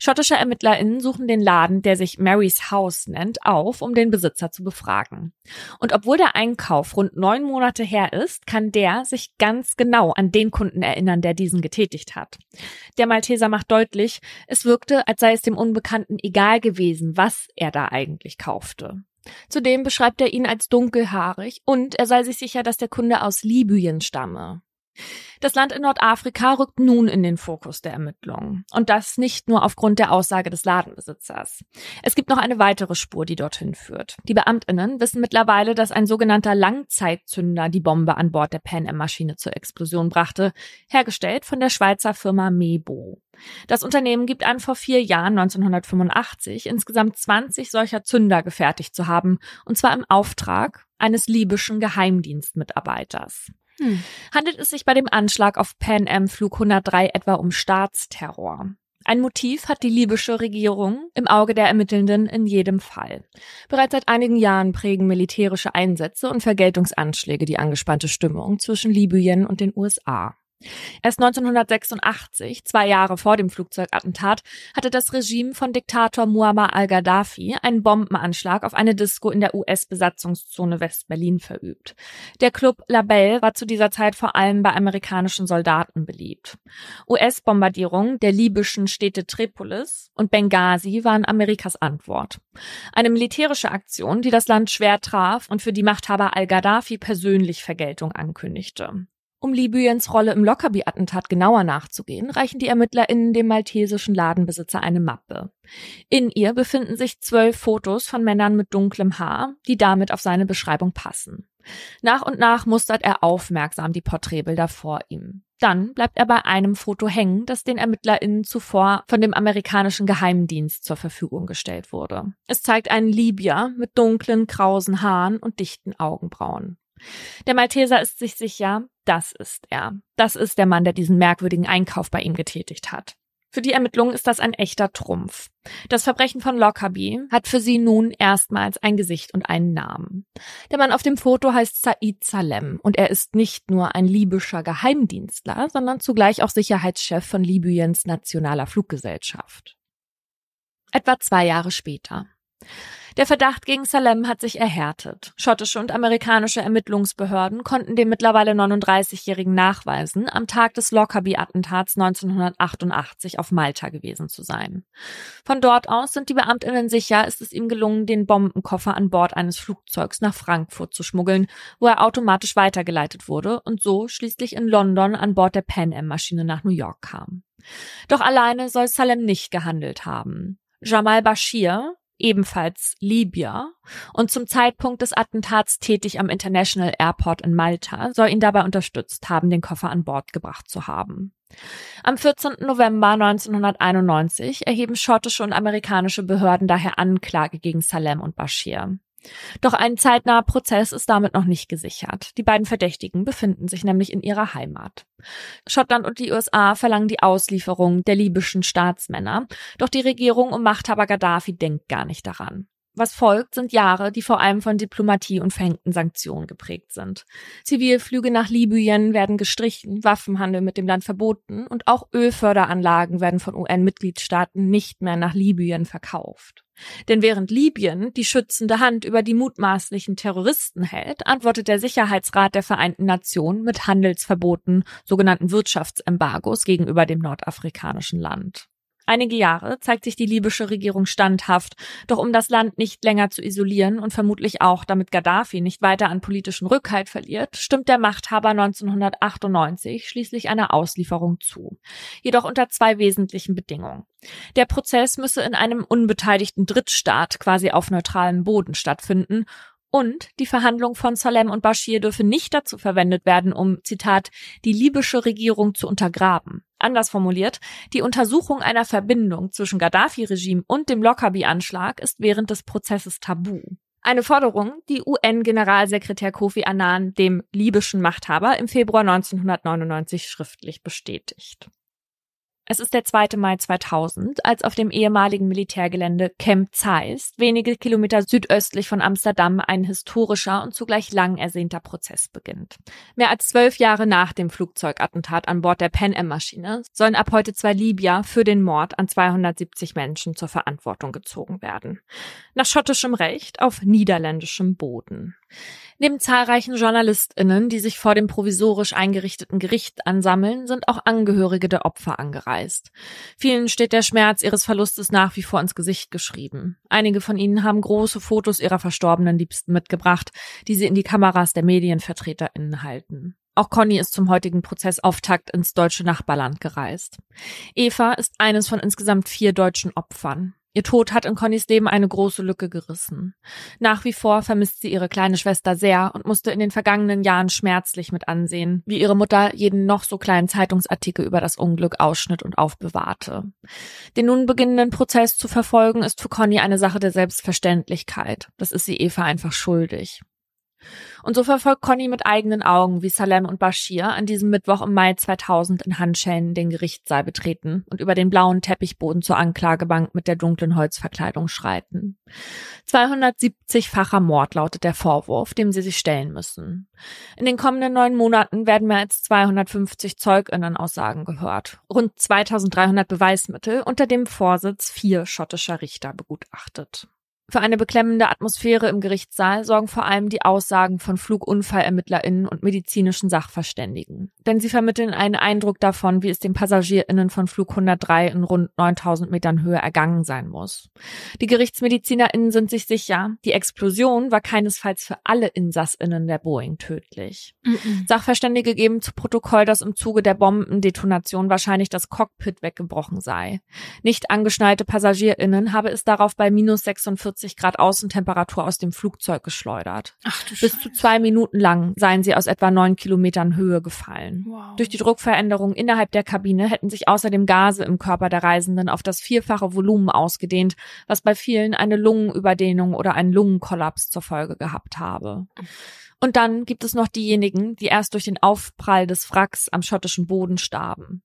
Schottische ErmittlerInnen suchen den Laden, der sich Mary's House nennt, auf, um den Besitzer zu befragen. Und obwohl der Einkauf rund neun Monate her ist, kann der sich ganz genau an den Kunden erinnern, der diesen getätigt hat. Der Malteser macht deutlich, es wirkte, als sei es dem Unbekannten egal gewesen, was er da eigentlich kaufte. Zudem beschreibt er ihn als dunkelhaarig und er sei sich sicher, dass der Kunde aus Libyen stamme. Das Land in Nordafrika rückt nun in den Fokus der Ermittlungen. Und das nicht nur aufgrund der Aussage des Ladenbesitzers. Es gibt noch eine weitere Spur, die dorthin führt. Die Beamtinnen wissen mittlerweile, dass ein sogenannter Langzeitzünder die Bombe an Bord der Pan Am-Maschine zur Explosion brachte, hergestellt von der Schweizer Firma Mebo. Das Unternehmen gibt an, vor vier Jahren, 1985, insgesamt 20 solcher Zünder gefertigt zu haben, und zwar im Auftrag eines libyschen Geheimdienstmitarbeiters. Hm. Handelt es sich bei dem Anschlag auf Pan Am Flug 103 etwa um Staatsterror? Ein Motiv hat die libysche Regierung im Auge der Ermittelnden in jedem Fall. Bereits seit einigen Jahren prägen militärische Einsätze und Vergeltungsanschläge die angespannte Stimmung zwischen Libyen und den USA. Erst 1986, zwei Jahre vor dem Flugzeugattentat, hatte das Regime von Diktator Muammar al-Gaddafi einen Bombenanschlag auf eine Disco in der US-Besatzungszone West-Berlin verübt. Der Club La Belle war zu dieser Zeit vor allem bei amerikanischen Soldaten beliebt. US-Bombardierungen der libyschen Städte Tripolis und Benghazi waren Amerikas Antwort. Eine militärische Aktion, die das Land schwer traf und für die Machthaber al-Gaddafi persönlich Vergeltung ankündigte. Um Libyens Rolle im Lockerbie-Attentat genauer nachzugehen, reichen die ErmittlerInnen dem maltesischen Ladenbesitzer eine Mappe. In ihr befinden sich zwölf Fotos von Männern mit dunklem Haar, die damit auf seine Beschreibung passen. Nach und nach mustert er aufmerksam die Porträtbilder vor ihm. Dann bleibt er bei einem Foto hängen, das den ErmittlerInnen zuvor von dem amerikanischen Geheimdienst zur Verfügung gestellt wurde. Es zeigt einen Libyer mit dunklen, krausen Haaren und dichten Augenbrauen. Der Malteser ist sich sicher, das ist er. Das ist der Mann, der diesen merkwürdigen Einkauf bei ihm getätigt hat. Für die Ermittlungen ist das ein echter Trumpf. Das Verbrechen von Lockerbie hat für sie nun erstmals ein Gesicht und einen Namen. Der Mann auf dem Foto heißt Said Salem und er ist nicht nur ein libyscher Geheimdienstler, sondern zugleich auch Sicherheitschef von Libyens nationaler Fluggesellschaft. Etwa zwei Jahre später. Der Verdacht gegen Salem hat sich erhärtet. Schottische und amerikanische Ermittlungsbehörden konnten dem mittlerweile 39-Jährigen nachweisen, am Tag des Lockerbie-Attentats 1988 auf Malta gewesen zu sein. Von dort aus sind die Beamtinnen sicher, ist es ihm gelungen, den Bombenkoffer an Bord eines Flugzeugs nach Frankfurt zu schmuggeln, wo er automatisch weitergeleitet wurde und so schließlich in London an Bord der Pan Am-Maschine nach New York kam. Doch alleine soll Salem nicht gehandelt haben. Jamal Bashir, ebenfalls Libyer und zum Zeitpunkt des Attentats tätig am International Airport in Malta, soll ihn dabei unterstützt haben, den Koffer an Bord gebracht zu haben. Am 14. November 1991 erheben schottische und amerikanische Behörden daher Anklage gegen Salem und Bashir. Doch ein zeitnaher Prozess ist damit noch nicht gesichert. Die beiden Verdächtigen befinden sich nämlich in ihrer Heimat. Schottland und die USA verlangen die Auslieferung der libyschen Staatsmänner, doch die Regierung um Machthaber Gaddafi denkt gar nicht daran. Was folgt, sind Jahre, die vor allem von Diplomatie und verhängten Sanktionen geprägt sind. Zivilflüge nach Libyen werden gestrichen, Waffenhandel mit dem Land verboten und auch Ölförderanlagen werden von UN-Mitgliedstaaten nicht mehr nach Libyen verkauft. Denn während Libyen die schützende Hand über die mutmaßlichen Terroristen hält, antwortet der Sicherheitsrat der Vereinten Nationen mit Handelsverboten, sogenannten Wirtschaftsembargos gegenüber dem nordafrikanischen Land. Einige Jahre zeigt sich die libysche Regierung standhaft, doch um das Land nicht länger zu isolieren und vermutlich auch, damit Gaddafi nicht weiter an politischen Rückhalt verliert, stimmt der Machthaber 1998 schließlich einer Auslieferung zu. Jedoch unter zwei wesentlichen Bedingungen. Der Prozess müsse in einem unbeteiligten Drittstaat quasi auf neutralem Boden stattfinden und die Verhandlung von Salem und Bashir dürfe nicht dazu verwendet werden, um, Zitat, die libysche Regierung zu untergraben. Anders formuliert, die Untersuchung einer Verbindung zwischen Gaddafi-Regime und dem Lockerbie-Anschlag ist während des Prozesses tabu. Eine Forderung, die UN-Generalsekretär Kofi Annan dem libyschen Machthaber im Februar 1999 schriftlich bestätigt. Es ist der 2. Mai 2000, als auf dem ehemaligen Militärgelände Camp Zeist, wenige Kilometer südöstlich von Amsterdam, ein historischer und zugleich lang ersehnter Prozess beginnt. Mehr als zwölf Jahre nach dem Flugzeugattentat an Bord der Pan Am-Maschine sollen ab heute zwei Libyer für den Mord an 270 Menschen zur Verantwortung gezogen werden. Nach schottischem Recht auf niederländischem Boden. Neben zahlreichen JournalistInnen, die sich vor dem provisorisch eingerichteten Gericht ansammeln, sind auch Angehörige der Opfer angereist. Vielen steht der Schmerz ihres Verlustes nach wie vor ins Gesicht geschrieben. Einige von ihnen haben große Fotos ihrer verstorbenen Liebsten mitgebracht, die sie in die Kameras der MedienvertreterInnen halten. Auch Conny ist zum heutigen Prozessauftakt ins deutsche Nachbarland gereist. Eva ist eines von insgesamt vier deutschen Opfern. Ihr Tod hat in Connys Leben eine große Lücke gerissen. Nach wie vor vermisst sie ihre kleine Schwester sehr und musste in den vergangenen Jahren schmerzlich mit ansehen, wie ihre Mutter jeden noch so kleinen Zeitungsartikel über das Unglück ausschnitt und aufbewahrte. Den nun beginnenden Prozess zu verfolgen, ist für Conny eine Sache der Selbstverständlichkeit. Das ist sie Eva einfach schuldig. Und so verfolgt Conny mit eigenen Augen, wie Salem und Bashir an diesem Mittwoch im Mai 2000 in Handschellen den Gerichtssaal betreten und über den blauen Teppichboden zur Anklagebank mit der dunklen Holzverkleidung schreiten. 270-facher Mord lautet der Vorwurf, dem sie sich stellen müssen. In den kommenden neun Monaten werden mehr als 250 Zeuginnen-Aussagen gehört, rund 2300 Beweismittel unter dem Vorsitz vier schottischer Richter begutachtet. Für eine beklemmende Atmosphäre im Gerichtssaal sorgen vor allem die Aussagen von Flugunfallermittlerinnen und medizinischen Sachverständigen. Denn sie vermitteln einen Eindruck davon, wie es den PassagierInnen von Flug 103 in rund 9000 Metern Höhe ergangen sein muss. Die GerichtsmedizinerInnen sind sich sicher, die Explosion war keinesfalls für alle InsassInnen der Boeing tödlich. Mhm. Sachverständige geben zu Protokoll, dass im Zuge der Bombendetonation wahrscheinlich das Cockpit weggebrochen sei. Nicht angeschnallte PassagierInnen habe es darauf bei minus 46 40 Grad Außentemperatur aus dem Flugzeug geschleudert. Ach, du Bis zu zwei Minuten lang seien sie aus etwa neun Kilometern Höhe gefallen. Wow. Durch die Druckveränderung innerhalb der Kabine hätten sich außerdem Gase im Körper der Reisenden auf das vierfache Volumen ausgedehnt, was bei vielen eine Lungenüberdehnung oder einen Lungenkollaps zur Folge gehabt habe. Und dann gibt es noch diejenigen, die erst durch den Aufprall des Wracks am schottischen Boden starben.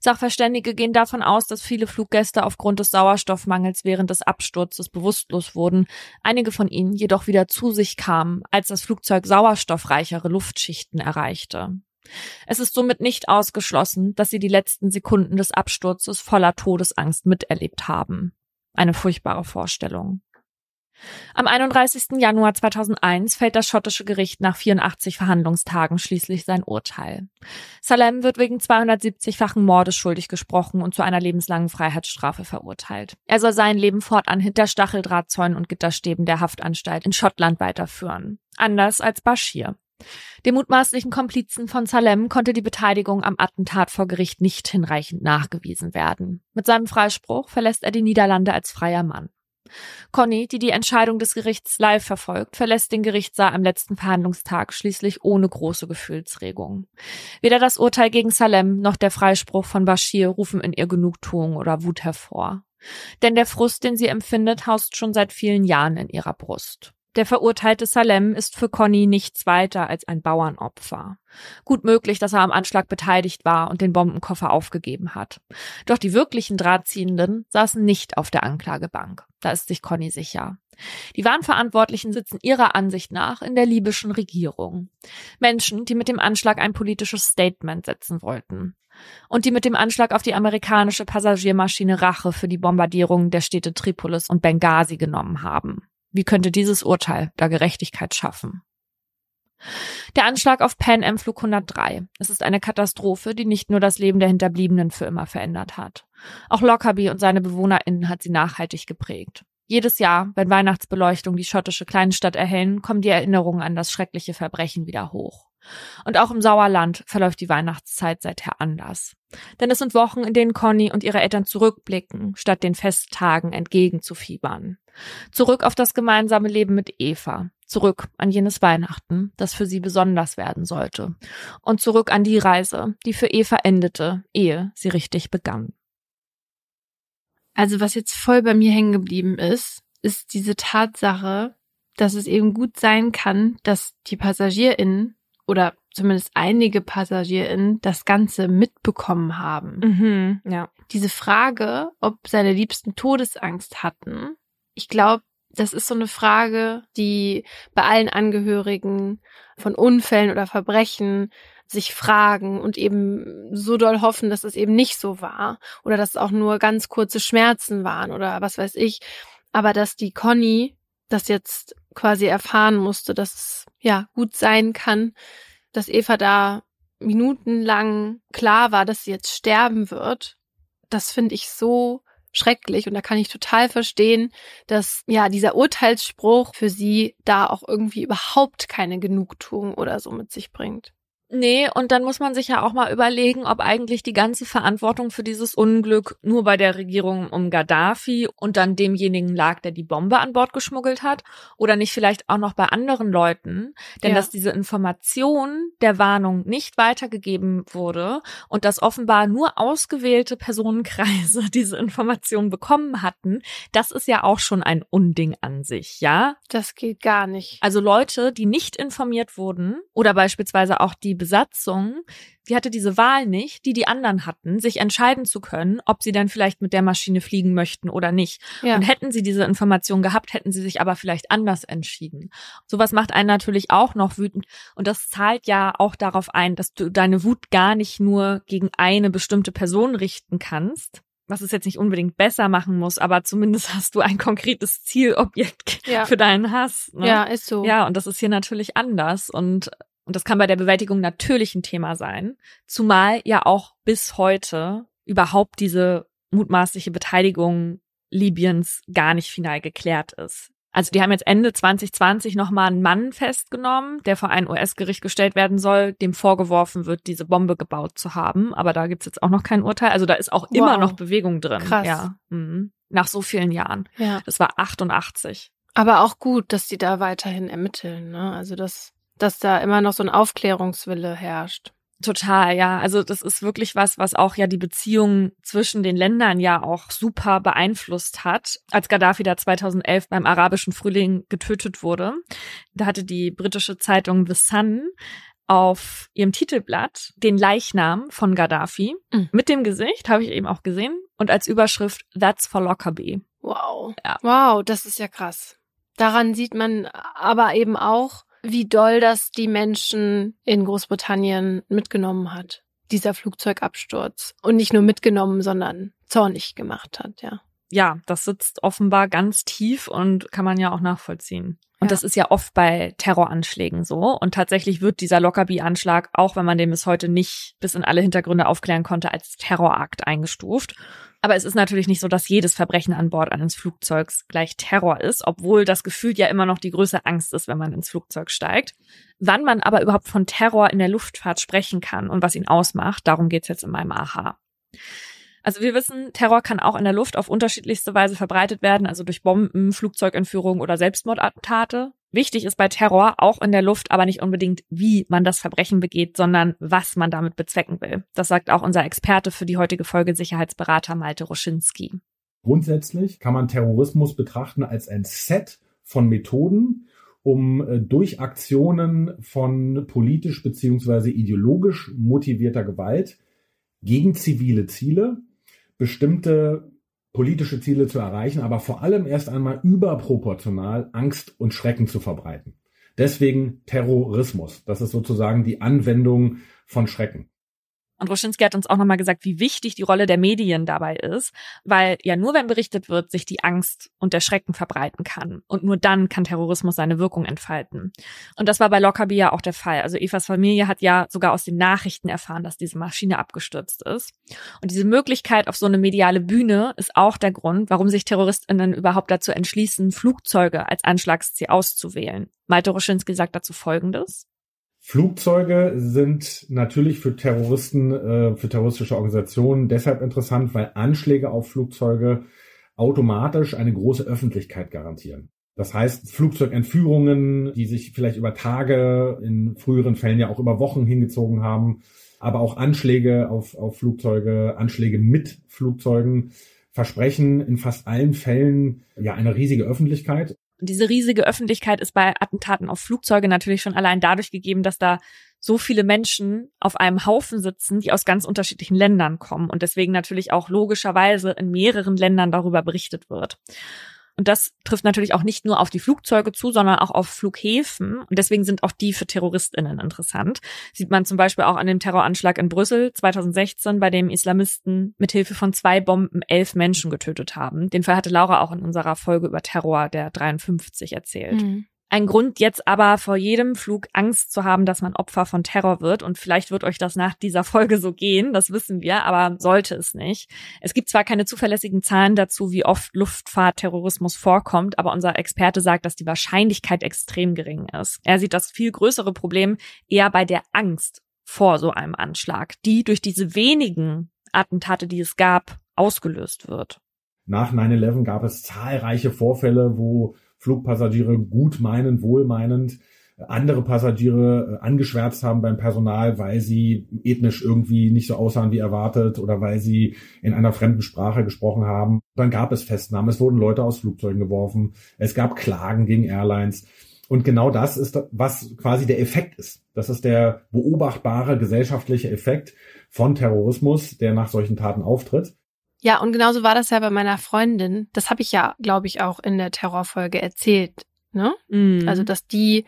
Sachverständige gehen davon aus, dass viele Fluggäste aufgrund des Sauerstoffmangels während des Absturzes bewusstlos wurden, einige von ihnen jedoch wieder zu sich kamen, als das Flugzeug sauerstoffreichere Luftschichten erreichte. Es ist somit nicht ausgeschlossen, dass sie die letzten Sekunden des Absturzes voller Todesangst miterlebt haben. Eine furchtbare Vorstellung. Am 31. Januar 2001 fällt das schottische Gericht nach 84 Verhandlungstagen schließlich sein Urteil. Salem wird wegen 270-fachen Mordes schuldig gesprochen und zu einer lebenslangen Freiheitsstrafe verurteilt. Er soll sein Leben fortan hinter Stacheldrahtzäunen und Gitterstäben der Haftanstalt in Schottland weiterführen. Anders als Bashir. Dem mutmaßlichen Komplizen von Salem konnte die Beteiligung am Attentat vor Gericht nicht hinreichend nachgewiesen werden. Mit seinem Freispruch verlässt er die Niederlande als freier Mann. Conny, die die Entscheidung des Gerichts live verfolgt, verlässt den Gerichtssaal am letzten Verhandlungstag schließlich ohne große Gefühlsregung. Weder das Urteil gegen Salem noch der Freispruch von Bashir rufen in ihr Genugtuung oder Wut hervor. Denn der Frust, den sie empfindet, haust schon seit vielen Jahren in ihrer Brust. Der verurteilte Salem ist für Conny nichts weiter als ein Bauernopfer. Gut möglich, dass er am Anschlag beteiligt war und den Bombenkoffer aufgegeben hat. Doch die wirklichen Drahtziehenden saßen nicht auf der Anklagebank. Da ist sich Conny sicher. Die Wahnverantwortlichen sitzen ihrer Ansicht nach in der libyschen Regierung. Menschen, die mit dem Anschlag ein politisches Statement setzen wollten. Und die mit dem Anschlag auf die amerikanische Passagiermaschine Rache für die Bombardierung der Städte Tripolis und Benghazi genommen haben. Wie könnte dieses Urteil da Gerechtigkeit schaffen? Der Anschlag auf Pan Am Flug 103. Es ist eine Katastrophe, die nicht nur das Leben der Hinterbliebenen für immer verändert hat. Auch Lockerbie und seine BewohnerInnen hat sie nachhaltig geprägt. Jedes Jahr, wenn Weihnachtsbeleuchtung die schottische Kleinstadt erhellen, kommen die Erinnerungen an das schreckliche Verbrechen wieder hoch. Und auch im Sauerland verläuft die Weihnachtszeit seither anders. Denn es sind Wochen, in denen Conny und ihre Eltern zurückblicken, statt den Festtagen entgegenzufiebern. Zurück auf das gemeinsame Leben mit Eva. Zurück an jenes Weihnachten, das für sie besonders werden sollte. Und zurück an die Reise, die für Eva endete, ehe sie richtig begann. Also was jetzt voll bei mir hängen geblieben ist, ist diese Tatsache, dass es eben gut sein kann, dass die PassagierInnen oder zumindest einige PassagierInnen das Ganze mitbekommen haben. Mhm, ja. Diese Frage, ob seine Liebsten Todesangst hatten, ich glaube, das ist so eine Frage, die bei allen Angehörigen von Unfällen oder Verbrechen sich fragen und eben so doll hoffen, dass es eben nicht so war oder dass es auch nur ganz kurze Schmerzen waren oder was weiß ich. Aber dass die Conny das jetzt quasi erfahren musste, dass es ja gut sein kann, dass Eva da minutenlang klar war, dass sie jetzt sterben wird, das finde ich so schrecklich und da kann ich total verstehen, dass ja dieser Urteilsspruch für sie da auch irgendwie überhaupt keine Genugtuung oder so mit sich bringt. Nee, und dann muss man sich ja auch mal überlegen, ob eigentlich die ganze Verantwortung für dieses Unglück nur bei der Regierung um Gaddafi und dann demjenigen lag, der die Bombe an Bord geschmuggelt hat, oder nicht vielleicht auch noch bei anderen Leuten, denn ja. dass diese Information der Warnung nicht weitergegeben wurde und dass offenbar nur ausgewählte Personenkreise diese Information bekommen hatten, das ist ja auch schon ein Unding an sich, ja? Das geht gar nicht. Also Leute, die nicht informiert wurden oder beispielsweise auch die Besatzung, die hatte diese Wahl nicht, die die anderen hatten, sich entscheiden zu können, ob sie dann vielleicht mit der Maschine fliegen möchten oder nicht. Ja. Und hätten sie diese Information gehabt, hätten sie sich aber vielleicht anders entschieden. Sowas macht einen natürlich auch noch wütend. Und das zahlt ja auch darauf ein, dass du deine Wut gar nicht nur gegen eine bestimmte Person richten kannst, was es jetzt nicht unbedingt besser machen muss, aber zumindest hast du ein konkretes Zielobjekt ja. für deinen Hass. Ne? Ja, ist so. Ja, und das ist hier natürlich anders. Und und das kann bei der Bewältigung natürlich ein Thema sein, zumal ja auch bis heute überhaupt diese mutmaßliche Beteiligung Libyens gar nicht final geklärt ist. Also die haben jetzt Ende 2020 nochmal einen Mann festgenommen, der vor ein US-Gericht gestellt werden soll, dem vorgeworfen wird, diese Bombe gebaut zu haben. Aber da gibt's jetzt auch noch kein Urteil. Also da ist auch wow. immer noch Bewegung drin. Krass. Ja. Mhm. Nach so vielen Jahren. Ja. Das war 88. Aber auch gut, dass die da weiterhin ermitteln. Ne? Also das dass da immer noch so ein Aufklärungswille herrscht. Total, ja. Also das ist wirklich was, was auch ja die Beziehungen zwischen den Ländern ja auch super beeinflusst hat. Als Gaddafi da 2011 beim arabischen Frühling getötet wurde, da hatte die britische Zeitung The Sun auf ihrem Titelblatt den Leichnam von Gaddafi mhm. mit dem Gesicht, habe ich eben auch gesehen, und als Überschrift That's for Lockerbie. Wow. Ja. Wow, das ist ja krass. Daran sieht man aber eben auch, wie doll das die Menschen in Großbritannien mitgenommen hat, dieser Flugzeugabsturz. Und nicht nur mitgenommen, sondern zornig gemacht hat, ja. Ja, das sitzt offenbar ganz tief und kann man ja auch nachvollziehen. Und ja. das ist ja oft bei Terroranschlägen so. Und tatsächlich wird dieser Lockerbie-Anschlag, auch wenn man den bis heute nicht bis in alle Hintergründe aufklären konnte, als Terrorakt eingestuft. Aber es ist natürlich nicht so, dass jedes Verbrechen an Bord eines Flugzeugs gleich Terror ist, obwohl das Gefühl ja immer noch die größte Angst ist, wenn man ins Flugzeug steigt. Wann man aber überhaupt von Terror in der Luftfahrt sprechen kann und was ihn ausmacht, darum geht's jetzt in meinem Aha. Also wir wissen, Terror kann auch in der Luft auf unterschiedlichste Weise verbreitet werden, also durch Bomben, Flugzeugentführungen oder Selbstmordattentate. Wichtig ist bei Terror auch in der Luft aber nicht unbedingt, wie man das Verbrechen begeht, sondern was man damit bezwecken will. Das sagt auch unser Experte für die heutige Folge Sicherheitsberater Malte Roschinski. Grundsätzlich kann man Terrorismus betrachten als ein Set von Methoden, um äh, durch Aktionen von politisch beziehungsweise ideologisch motivierter Gewalt gegen zivile Ziele bestimmte politische Ziele zu erreichen, aber vor allem erst einmal überproportional Angst und Schrecken zu verbreiten. Deswegen Terrorismus. Das ist sozusagen die Anwendung von Schrecken. Und Roschinski hat uns auch nochmal gesagt, wie wichtig die Rolle der Medien dabei ist, weil ja nur wenn berichtet wird, sich die Angst und der Schrecken verbreiten kann. Und nur dann kann Terrorismus seine Wirkung entfalten. Und das war bei Lockerbie ja auch der Fall. Also Evas Familie hat ja sogar aus den Nachrichten erfahren, dass diese Maschine abgestürzt ist. Und diese Möglichkeit auf so eine mediale Bühne ist auch der Grund, warum sich TerroristInnen überhaupt dazu entschließen, Flugzeuge als Anschlagsziel auszuwählen. Malte Roschinski sagt dazu Folgendes. Flugzeuge sind natürlich für Terroristen, äh, für terroristische Organisationen deshalb interessant, weil Anschläge auf Flugzeuge automatisch eine große Öffentlichkeit garantieren. Das heißt, Flugzeugentführungen, die sich vielleicht über Tage, in früheren Fällen ja auch über Wochen hingezogen haben, aber auch Anschläge auf, auf Flugzeuge, Anschläge mit Flugzeugen, versprechen in fast allen Fällen ja eine riesige Öffentlichkeit. Und diese riesige Öffentlichkeit ist bei Attentaten auf Flugzeuge natürlich schon allein dadurch gegeben, dass da so viele Menschen auf einem Haufen sitzen, die aus ganz unterschiedlichen Ländern kommen und deswegen natürlich auch logischerweise in mehreren Ländern darüber berichtet wird. Und das trifft natürlich auch nicht nur auf die Flugzeuge zu, sondern auch auf Flughäfen. Und deswegen sind auch die für TerroristInnen interessant. Sieht man zum Beispiel auch an dem Terroranschlag in Brüssel 2016, bei dem Islamisten mithilfe von zwei Bomben elf Menschen getötet haben. Den Fall hatte Laura auch in unserer Folge über Terror der 53 erzählt. Mhm ein Grund, jetzt aber vor jedem Flug Angst zu haben, dass man Opfer von Terror wird. Und vielleicht wird euch das nach dieser Folge so gehen, das wissen wir, aber sollte es nicht. Es gibt zwar keine zuverlässigen Zahlen dazu, wie oft Luftfahrtterrorismus vorkommt, aber unser Experte sagt, dass die Wahrscheinlichkeit extrem gering ist. Er sieht das viel größere Problem eher bei der Angst vor so einem Anschlag, die durch diese wenigen Attentate, die es gab, ausgelöst wird. Nach 9-11 gab es zahlreiche Vorfälle, wo Flugpassagiere gut meinend, wohlmeinend andere Passagiere äh, angeschwärzt haben beim Personal, weil sie ethnisch irgendwie nicht so aussahen wie erwartet oder weil sie in einer fremden Sprache gesprochen haben. Dann gab es Festnahmen, es wurden Leute aus Flugzeugen geworfen, es gab Klagen gegen Airlines. Und genau das ist, was quasi der Effekt ist. Das ist der beobachtbare gesellschaftliche Effekt von Terrorismus, der nach solchen Taten auftritt. Ja, und genauso war das ja bei meiner Freundin. Das habe ich ja, glaube ich, auch in der Terrorfolge erzählt. Ne? Mm. Also, dass die,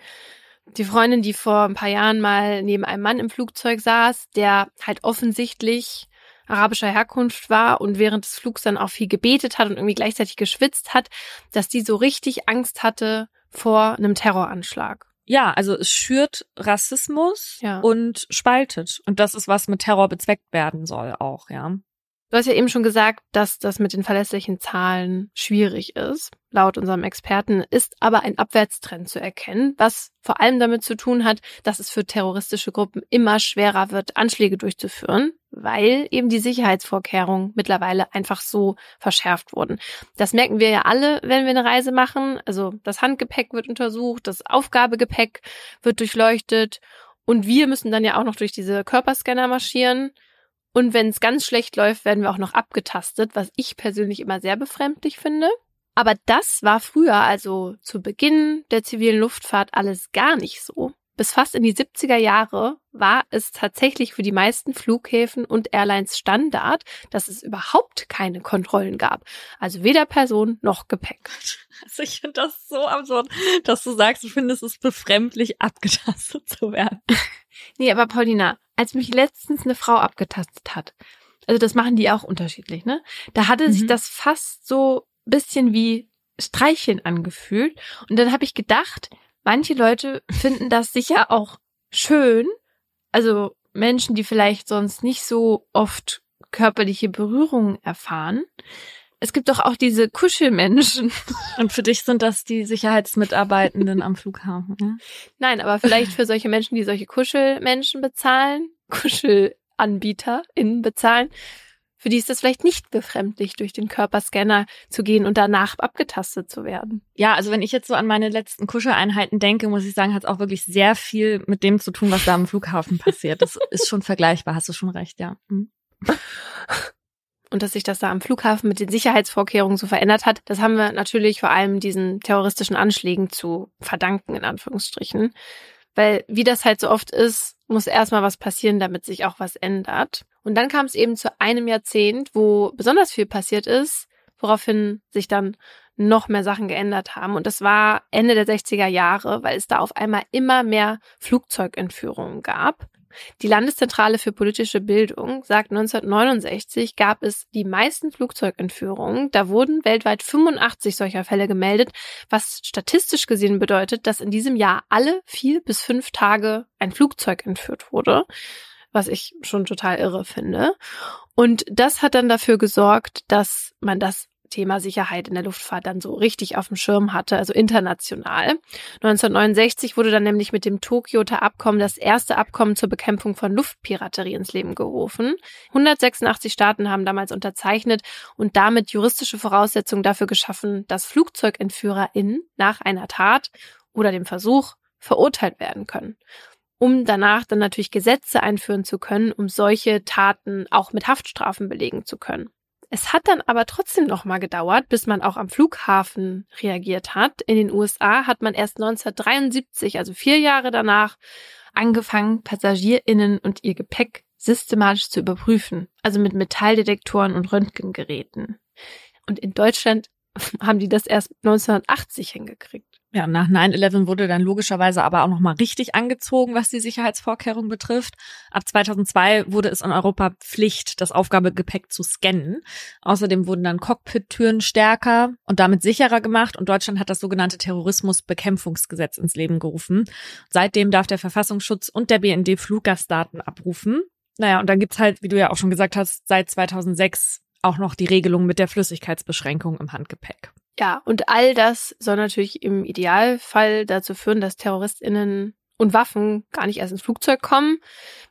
die Freundin, die vor ein paar Jahren mal neben einem Mann im Flugzeug saß, der halt offensichtlich arabischer Herkunft war und während des Flugs dann auch viel gebetet hat und irgendwie gleichzeitig geschwitzt hat, dass die so richtig Angst hatte vor einem Terroranschlag. Ja, also es schürt Rassismus ja. und spaltet. Und das ist, was mit Terror bezweckt werden soll auch, ja. Du hast ja eben schon gesagt, dass das mit den verlässlichen Zahlen schwierig ist. Laut unserem Experten ist aber ein Abwärtstrend zu erkennen, was vor allem damit zu tun hat, dass es für terroristische Gruppen immer schwerer wird, Anschläge durchzuführen, weil eben die Sicherheitsvorkehrungen mittlerweile einfach so verschärft wurden. Das merken wir ja alle, wenn wir eine Reise machen. Also das Handgepäck wird untersucht, das Aufgabegepäck wird durchleuchtet und wir müssen dann ja auch noch durch diese Körperscanner marschieren. Und wenn es ganz schlecht läuft, werden wir auch noch abgetastet, was ich persönlich immer sehr befremdlich finde. Aber das war früher, also zu Beginn der zivilen Luftfahrt, alles gar nicht so. Bis fast in die 70er Jahre war es tatsächlich für die meisten Flughäfen und Airlines Standard, dass es überhaupt keine Kontrollen gab. Also weder Person noch Gepäck. Also ich finde das so absurd, dass du sagst, du findest es befremdlich, abgetastet zu werden. nee, aber Paulina, als mich letztens eine Frau abgetastet hat, also das machen die auch unterschiedlich, ne? Da hatte mhm. sich das fast so bisschen wie Streicheln angefühlt. Und dann habe ich gedacht, manche Leute finden das sicher auch schön. Also Menschen, die vielleicht sonst nicht so oft körperliche Berührungen erfahren. Es gibt doch auch diese Kuschelmenschen. Und für dich sind das die Sicherheitsmitarbeitenden am Flughafen, ja? Nein, aber vielleicht für solche Menschen, die solche Kuschelmenschen bezahlen, KuschelanbieterInnen bezahlen, für die ist das vielleicht nicht befremdlich, durch den Körperscanner zu gehen und danach abgetastet zu werden. Ja, also wenn ich jetzt so an meine letzten Kuscheleinheiten denke, muss ich sagen, hat es auch wirklich sehr viel mit dem zu tun, was da am Flughafen passiert. Das ist schon vergleichbar, hast du schon recht, ja. Mhm. und dass sich das da am Flughafen mit den Sicherheitsvorkehrungen so verändert hat, das haben wir natürlich vor allem diesen terroristischen Anschlägen zu verdanken, in Anführungsstrichen. Weil, wie das halt so oft ist, muss erstmal was passieren, damit sich auch was ändert. Und dann kam es eben zu einem Jahrzehnt, wo besonders viel passiert ist, woraufhin sich dann noch mehr Sachen geändert haben. Und das war Ende der 60er Jahre, weil es da auf einmal immer mehr Flugzeugentführungen gab. Die Landeszentrale für politische Bildung sagt, 1969 gab es die meisten Flugzeugentführungen. Da wurden weltweit 85 solcher Fälle gemeldet, was statistisch gesehen bedeutet, dass in diesem Jahr alle vier bis fünf Tage ein Flugzeug entführt wurde, was ich schon total irre finde. Und das hat dann dafür gesorgt, dass man das Thema Sicherheit in der Luftfahrt dann so richtig auf dem Schirm hatte, also international. 1969 wurde dann nämlich mit dem Tokioter Abkommen das erste Abkommen zur Bekämpfung von Luftpiraterie ins Leben gerufen. 186 Staaten haben damals unterzeichnet und damit juristische Voraussetzungen dafür geschaffen, dass FlugzeugentführerInnen nach einer Tat oder dem Versuch verurteilt werden können um danach dann natürlich Gesetze einführen zu können, um solche Taten auch mit Haftstrafen belegen zu können. Es hat dann aber trotzdem noch mal gedauert, bis man auch am Flughafen reagiert hat. In den USA hat man erst 1973, also vier Jahre danach, angefangen, PassagierInnen und ihr Gepäck systematisch zu überprüfen, also mit Metalldetektoren und Röntgengeräten. Und in Deutschland haben die das erst 1980 hingekriegt. Ja, nach 9-11 wurde dann logischerweise aber auch nochmal richtig angezogen, was die Sicherheitsvorkehrungen betrifft. Ab 2002 wurde es in Europa Pflicht, das Aufgabegepäck zu scannen. Außerdem wurden dann Cockpit-Türen stärker und damit sicherer gemacht und Deutschland hat das sogenannte Terrorismusbekämpfungsgesetz ins Leben gerufen. Seitdem darf der Verfassungsschutz und der BND Fluggastdaten abrufen. Naja, und dann gibt's halt, wie du ja auch schon gesagt hast, seit 2006 auch noch die Regelung mit der Flüssigkeitsbeschränkung im Handgepäck. Ja, und all das soll natürlich im Idealfall dazu führen, dass TerroristInnen und Waffen gar nicht erst ins Flugzeug kommen.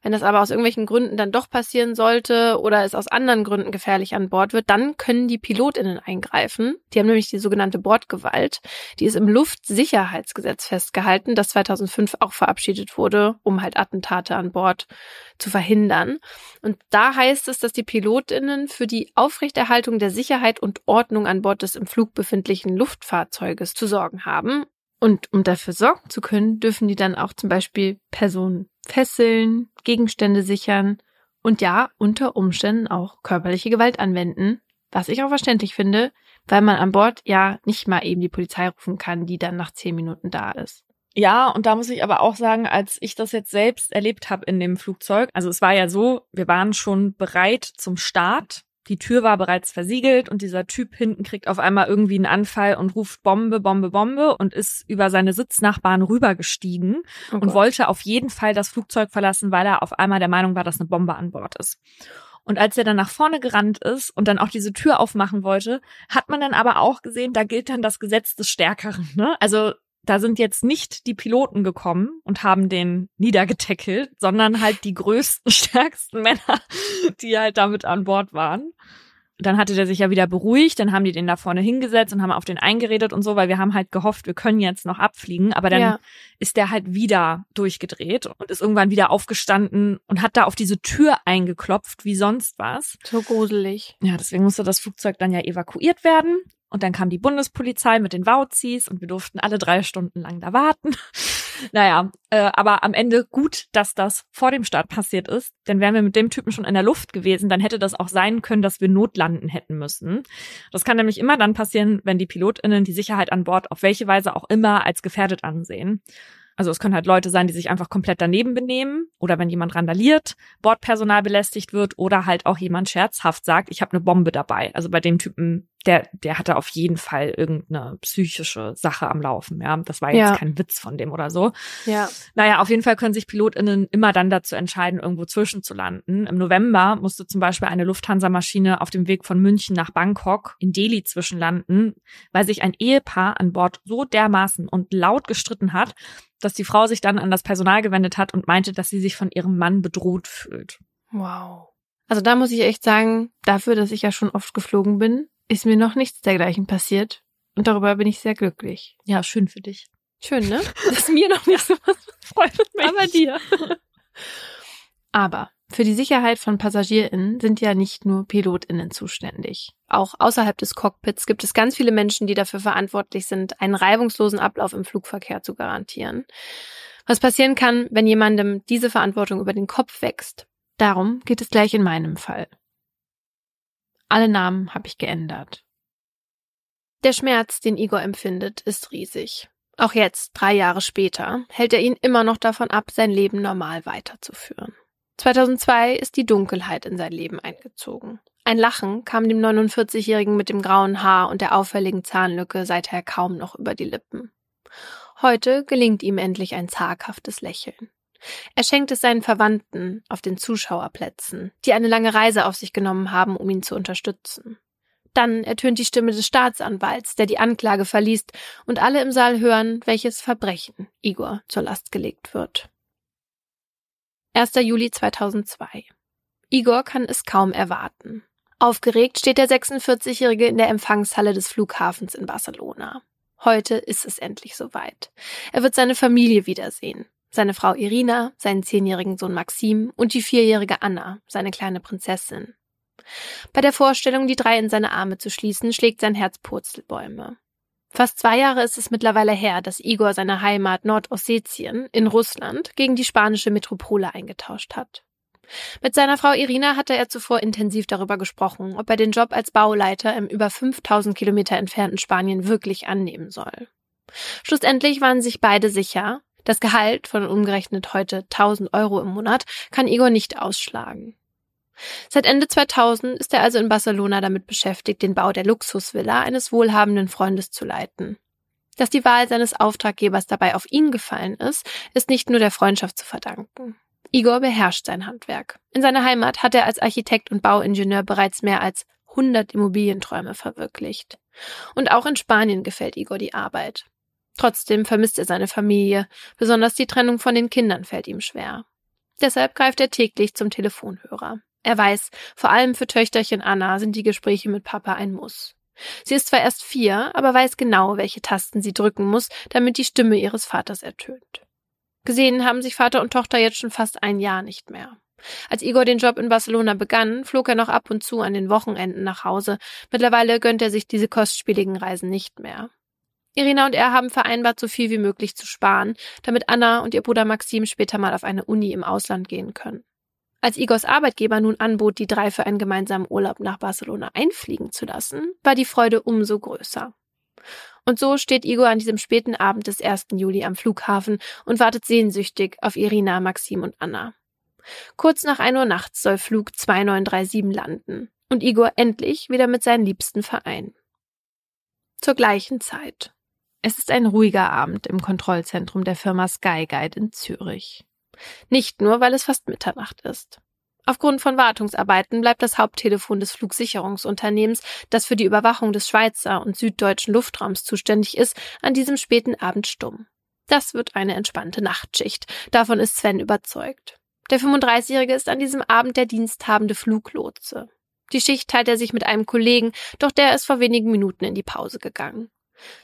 Wenn das aber aus irgendwelchen Gründen dann doch passieren sollte oder es aus anderen Gründen gefährlich an Bord wird, dann können die PilotInnen eingreifen. Die haben nämlich die sogenannte Bordgewalt. Die ist im Luftsicherheitsgesetz festgehalten, das 2005 auch verabschiedet wurde, um halt Attentate an Bord zu verhindern. Und da heißt es, dass die PilotInnen für die Aufrechterhaltung der Sicherheit und Ordnung an Bord des im Flug befindlichen Luftfahrzeuges zu sorgen haben und um dafür sorgen zu können, dürfen die dann auch zum Beispiel Personen fesseln, Gegenstände sichern und ja, unter Umständen auch körperliche Gewalt anwenden, was ich auch verständlich finde, weil man an Bord ja nicht mal eben die Polizei rufen kann, die dann nach zehn Minuten da ist. Ja, und da muss ich aber auch sagen, als ich das jetzt selbst erlebt habe in dem Flugzeug, also es war ja so, wir waren schon bereit zum Start die Tür war bereits versiegelt und dieser Typ hinten kriegt auf einmal irgendwie einen Anfall und ruft Bombe, Bombe, Bombe und ist über seine Sitznachbarn rübergestiegen oh und wollte auf jeden Fall das Flugzeug verlassen, weil er auf einmal der Meinung war, dass eine Bombe an Bord ist. Und als er dann nach vorne gerannt ist und dann auch diese Tür aufmachen wollte, hat man dann aber auch gesehen, da gilt dann das Gesetz des Stärkeren. Ne? Also da sind jetzt nicht die Piloten gekommen und haben den niedergetackelt, sondern halt die größten, stärksten Männer, die halt damit an Bord waren. Dann hatte der sich ja wieder beruhigt, dann haben die den da vorne hingesetzt und haben auf den eingeredet und so, weil wir haben halt gehofft, wir können jetzt noch abfliegen, aber dann ja. ist der halt wieder durchgedreht und ist irgendwann wieder aufgestanden und hat da auf diese Tür eingeklopft, wie sonst was. So gruselig. Ja, deswegen musste das Flugzeug dann ja evakuiert werden. Und dann kam die Bundespolizei mit den Wauzis und wir durften alle drei Stunden lang da warten. naja, äh, aber am Ende gut, dass das vor dem Start passiert ist. Denn wären wir mit dem Typen schon in der Luft gewesen, dann hätte das auch sein können, dass wir notlanden hätten müssen. Das kann nämlich immer dann passieren, wenn die PilotInnen die Sicherheit an Bord auf welche Weise auch immer als gefährdet ansehen. Also es können halt Leute sein, die sich einfach komplett daneben benehmen oder wenn jemand randaliert, Bordpersonal belästigt wird oder halt auch jemand scherzhaft sagt, ich habe eine Bombe dabei. Also bei dem Typen, der der hatte auf jeden Fall irgendeine psychische Sache am Laufen, ja. Das war jetzt ja. kein Witz von dem oder so. Ja. Naja, auf jeden Fall können sich PilotInnen immer dann dazu entscheiden, irgendwo zwischenzulanden. Im November musste zum Beispiel eine Lufthansa-Maschine auf dem Weg von München nach Bangkok in Delhi zwischenlanden, weil sich ein Ehepaar an Bord so dermaßen und laut gestritten hat, dass die Frau sich dann an das Personal gewendet hat und meinte, dass sie sich von ihrem Mann bedroht fühlt. Wow. Also da muss ich echt sagen, dafür, dass ich ja schon oft geflogen bin, ist mir noch nichts dergleichen passiert. Und darüber bin ich sehr glücklich. Ja, schön für dich. Schön, ne? Dass mir noch nicht so was freut mich. Aber dir. Aber für die Sicherheit von PassagierInnen sind ja nicht nur PilotInnen zuständig. Auch außerhalb des Cockpits gibt es ganz viele Menschen, die dafür verantwortlich sind, einen reibungslosen Ablauf im Flugverkehr zu garantieren. Was passieren kann, wenn jemandem diese Verantwortung über den Kopf wächst. Darum geht es gleich in meinem Fall. Alle Namen habe ich geändert. Der Schmerz, den Igor empfindet, ist riesig. Auch jetzt, drei Jahre später, hält er ihn immer noch davon ab, sein Leben normal weiterzuführen. 2002 ist die Dunkelheit in sein Leben eingezogen. Ein Lachen kam dem 49-Jährigen mit dem grauen Haar und der auffälligen Zahnlücke seither kaum noch über die Lippen. Heute gelingt ihm endlich ein zaghaftes Lächeln. Er schenkt es seinen Verwandten auf den Zuschauerplätzen, die eine lange Reise auf sich genommen haben, um ihn zu unterstützen. Dann ertönt die Stimme des Staatsanwalts, der die Anklage verliest, und alle im Saal hören, welches Verbrechen Igor zur Last gelegt wird. 1. Juli 2002. Igor kann es kaum erwarten. Aufgeregt steht der 46-Jährige in der Empfangshalle des Flughafens in Barcelona. Heute ist es endlich soweit. Er wird seine Familie wiedersehen. Seine Frau Irina, seinen zehnjährigen Sohn Maxim und die vierjährige Anna, seine kleine Prinzessin. Bei der Vorstellung, die drei in seine Arme zu schließen, schlägt sein Herz Purzelbäume. Fast zwei Jahre ist es mittlerweile her, dass Igor seine Heimat Nordossetien in Russland gegen die spanische Metropole eingetauscht hat. Mit seiner Frau Irina hatte er zuvor intensiv darüber gesprochen, ob er den Job als Bauleiter im über 5000 Kilometer entfernten Spanien wirklich annehmen soll. Schlussendlich waren sich beide sicher, das Gehalt von umgerechnet heute 1000 Euro im Monat kann Igor nicht ausschlagen. Seit Ende 2000 ist er also in Barcelona damit beschäftigt, den Bau der Luxusvilla eines wohlhabenden Freundes zu leiten. Dass die Wahl seines Auftraggebers dabei auf ihn gefallen ist, ist nicht nur der Freundschaft zu verdanken. Igor beherrscht sein Handwerk. In seiner Heimat hat er als Architekt und Bauingenieur bereits mehr als 100 Immobilienträume verwirklicht. Und auch in Spanien gefällt Igor die Arbeit. Trotzdem vermisst er seine Familie, besonders die Trennung von den Kindern fällt ihm schwer. Deshalb greift er täglich zum Telefonhörer. Er weiß, vor allem für Töchterchen Anna sind die Gespräche mit Papa ein Muss. Sie ist zwar erst vier, aber weiß genau, welche Tasten sie drücken muss, damit die Stimme ihres Vaters ertönt. Gesehen haben sich Vater und Tochter jetzt schon fast ein Jahr nicht mehr. Als Igor den Job in Barcelona begann, flog er noch ab und zu an den Wochenenden nach Hause. Mittlerweile gönnt er sich diese kostspieligen Reisen nicht mehr. Irina und er haben vereinbart, so viel wie möglich zu sparen, damit Anna und ihr Bruder Maxim später mal auf eine Uni im Ausland gehen können. Als Igors Arbeitgeber nun anbot, die drei für einen gemeinsamen Urlaub nach Barcelona einfliegen zu lassen, war die Freude umso größer. Und so steht Igor an diesem späten Abend des 1. Juli am Flughafen und wartet sehnsüchtig auf Irina, Maxim und Anna. Kurz nach 1 Uhr nachts soll Flug 2937 landen und Igor endlich wieder mit seinen Liebsten vereinen. Zur gleichen Zeit. Es ist ein ruhiger Abend im Kontrollzentrum der Firma Skyguide in Zürich. Nicht nur, weil es fast Mitternacht ist. Aufgrund von Wartungsarbeiten bleibt das Haupttelefon des Flugsicherungsunternehmens, das für die Überwachung des Schweizer und süddeutschen Luftraums zuständig ist, an diesem späten Abend stumm. Das wird eine entspannte Nachtschicht. Davon ist Sven überzeugt. Der 35-Jährige ist an diesem Abend der diensthabende Fluglotse. Die Schicht teilt er sich mit einem Kollegen, doch der ist vor wenigen Minuten in die Pause gegangen.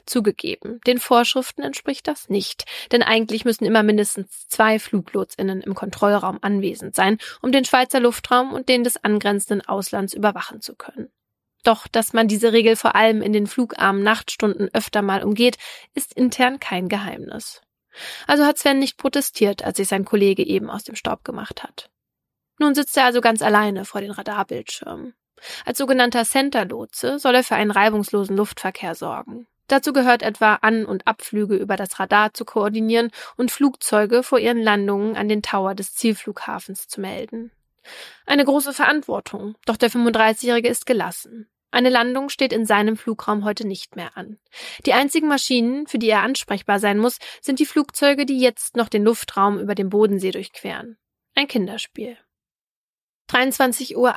Zugegeben, den Vorschriften entspricht das nicht, denn eigentlich müssen immer mindestens zwei Fluglotsinnen im Kontrollraum anwesend sein, um den Schweizer Luftraum und den des angrenzenden Auslands überwachen zu können. Doch, dass man diese Regel vor allem in den flugarmen Nachtstunden öfter mal umgeht, ist intern kein Geheimnis. Also hat Sven nicht protestiert, als sich sein Kollege eben aus dem Staub gemacht hat. Nun sitzt er also ganz alleine vor den Radarbildschirmen. Als sogenannter Center-Lotse soll er für einen reibungslosen Luftverkehr sorgen. Dazu gehört etwa An- und Abflüge über das Radar zu koordinieren und Flugzeuge vor ihren Landungen an den Tower des Zielflughafens zu melden. Eine große Verantwortung, doch der 35-Jährige ist gelassen. Eine Landung steht in seinem Flugraum heute nicht mehr an. Die einzigen Maschinen, für die er ansprechbar sein muss, sind die Flugzeuge, die jetzt noch den Luftraum über dem Bodensee durchqueren. Ein Kinderspiel. 23.21 Uhr.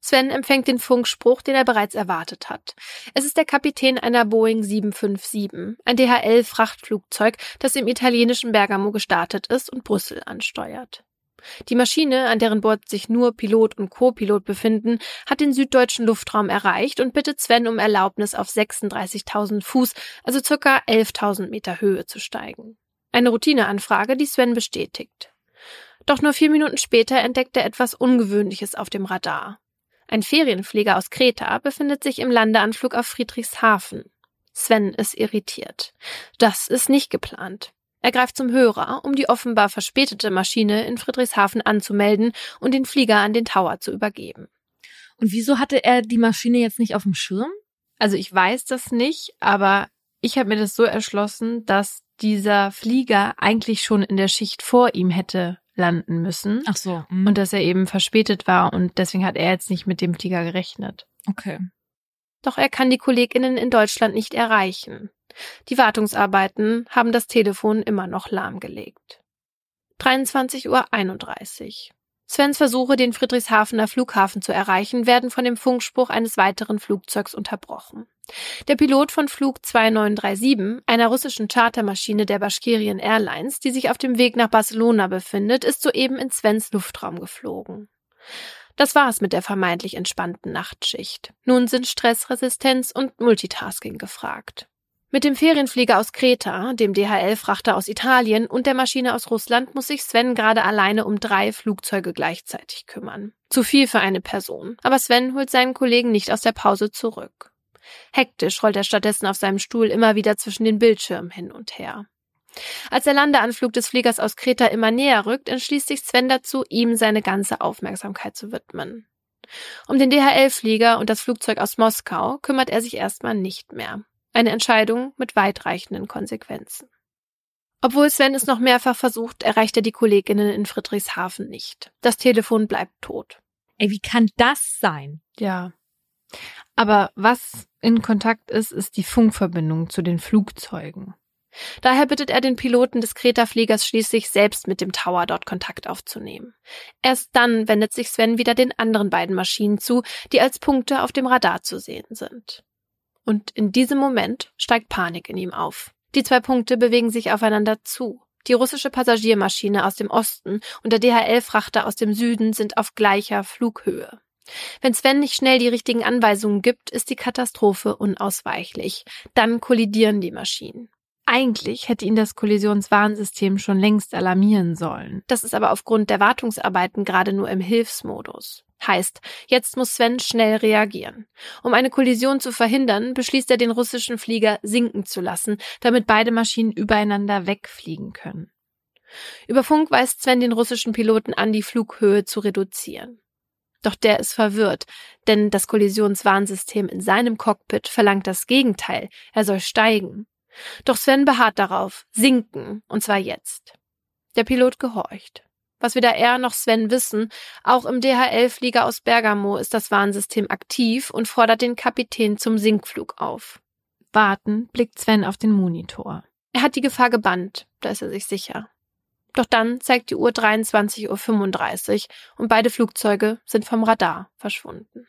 Sven empfängt den Funkspruch, den er bereits erwartet hat. Es ist der Kapitän einer Boeing 757, ein DHL-Frachtflugzeug, das im italienischen Bergamo gestartet ist und Brüssel ansteuert. Die Maschine, an deren Bord sich nur Pilot und Co-Pilot befinden, hat den süddeutschen Luftraum erreicht und bittet Sven um Erlaubnis, auf 36.000 Fuß, also circa 11.000 Meter Höhe zu steigen. Eine Routineanfrage, die Sven bestätigt. Doch nur vier Minuten später entdeckt er etwas Ungewöhnliches auf dem Radar. Ein Ferienflieger aus Kreta befindet sich im Landeanflug auf Friedrichshafen. Sven ist irritiert. Das ist nicht geplant. Er greift zum Hörer, um die offenbar verspätete Maschine in Friedrichshafen anzumelden und den Flieger an den Tower zu übergeben. Und wieso hatte er die Maschine jetzt nicht auf dem Schirm? Also ich weiß das nicht, aber Ich habe mir das so erschlossen, dass dieser Flieger eigentlich schon in der Schicht vor ihm hätte landen müssen. Ach so. mhm. Und dass er eben verspätet war und deswegen hat er jetzt nicht mit dem Flieger gerechnet. okay. Doch er kann die Kolleginnen in Deutschland nicht erreichen. Die Wartungsarbeiten haben das Telefon immer noch lahmgelegt. 23.31 Uhr. Svens Versuche, den Friedrichshafener Flughafen zu erreichen, werden von dem Funkspruch eines weiteren Flugzeugs unterbrochen. Der Pilot von Flug 2937, einer russischen Chartermaschine der Bashkirian Airlines, die sich auf dem Weg nach Barcelona befindet, ist soeben in Svens Luftraum geflogen. Das war's mit der vermeintlich entspannten Nachtschicht. Nun sind Stressresistenz und Multitasking gefragt. Mit dem Ferienflieger aus Kreta, dem DHL-Frachter aus Italien und der Maschine aus Russland muss sich Sven gerade alleine um drei Flugzeuge gleichzeitig kümmern. Zu viel für eine Person, aber Sven holt seinen Kollegen nicht aus der Pause zurück. Hektisch rollt er stattdessen auf seinem Stuhl immer wieder zwischen den Bildschirmen hin und her. Als der Landeanflug des Fliegers aus Kreta immer näher rückt, entschließt sich Sven dazu, ihm seine ganze Aufmerksamkeit zu widmen. Um den DHL-Flieger und das Flugzeug aus Moskau kümmert er sich erstmal nicht mehr. Eine Entscheidung mit weitreichenden Konsequenzen. Obwohl Sven es noch mehrfach versucht, erreicht er die Kolleginnen in Friedrichshafen nicht. Das Telefon bleibt tot. Ey, wie kann das sein? Ja. Aber was in Kontakt ist, ist die Funkverbindung zu den Flugzeugen. Daher bittet er den Piloten des Kreta-Fliegers schließlich selbst mit dem Tower dort Kontakt aufzunehmen. Erst dann wendet sich Sven wieder den anderen beiden Maschinen zu, die als Punkte auf dem Radar zu sehen sind. Und in diesem Moment steigt Panik in ihm auf. Die zwei Punkte bewegen sich aufeinander zu. Die russische Passagiermaschine aus dem Osten und der DHL-Frachter aus dem Süden sind auf gleicher Flughöhe. Wenn Sven nicht schnell die richtigen Anweisungen gibt, ist die Katastrophe unausweichlich. Dann kollidieren die Maschinen. Eigentlich hätte ihn das Kollisionswarnsystem schon längst alarmieren sollen. Das ist aber aufgrund der Wartungsarbeiten gerade nur im Hilfsmodus. Heißt, jetzt muss Sven schnell reagieren. Um eine Kollision zu verhindern, beschließt er, den russischen Flieger sinken zu lassen, damit beide Maschinen übereinander wegfliegen können. Über Funk weist Sven den russischen Piloten an, die Flughöhe zu reduzieren. Doch der ist verwirrt, denn das Kollisionswarnsystem in seinem Cockpit verlangt das Gegenteil, er soll steigen. Doch Sven beharrt darauf, sinken, und zwar jetzt. Der Pilot gehorcht. Was weder er noch Sven wissen, auch im DHL-Flieger aus Bergamo ist das Warnsystem aktiv und fordert den Kapitän zum Sinkflug auf. Warten blickt Sven auf den Monitor. Er hat die Gefahr gebannt, da ist er sich sicher. Doch dann zeigt die Uhr 23.35 Uhr und beide Flugzeuge sind vom Radar verschwunden.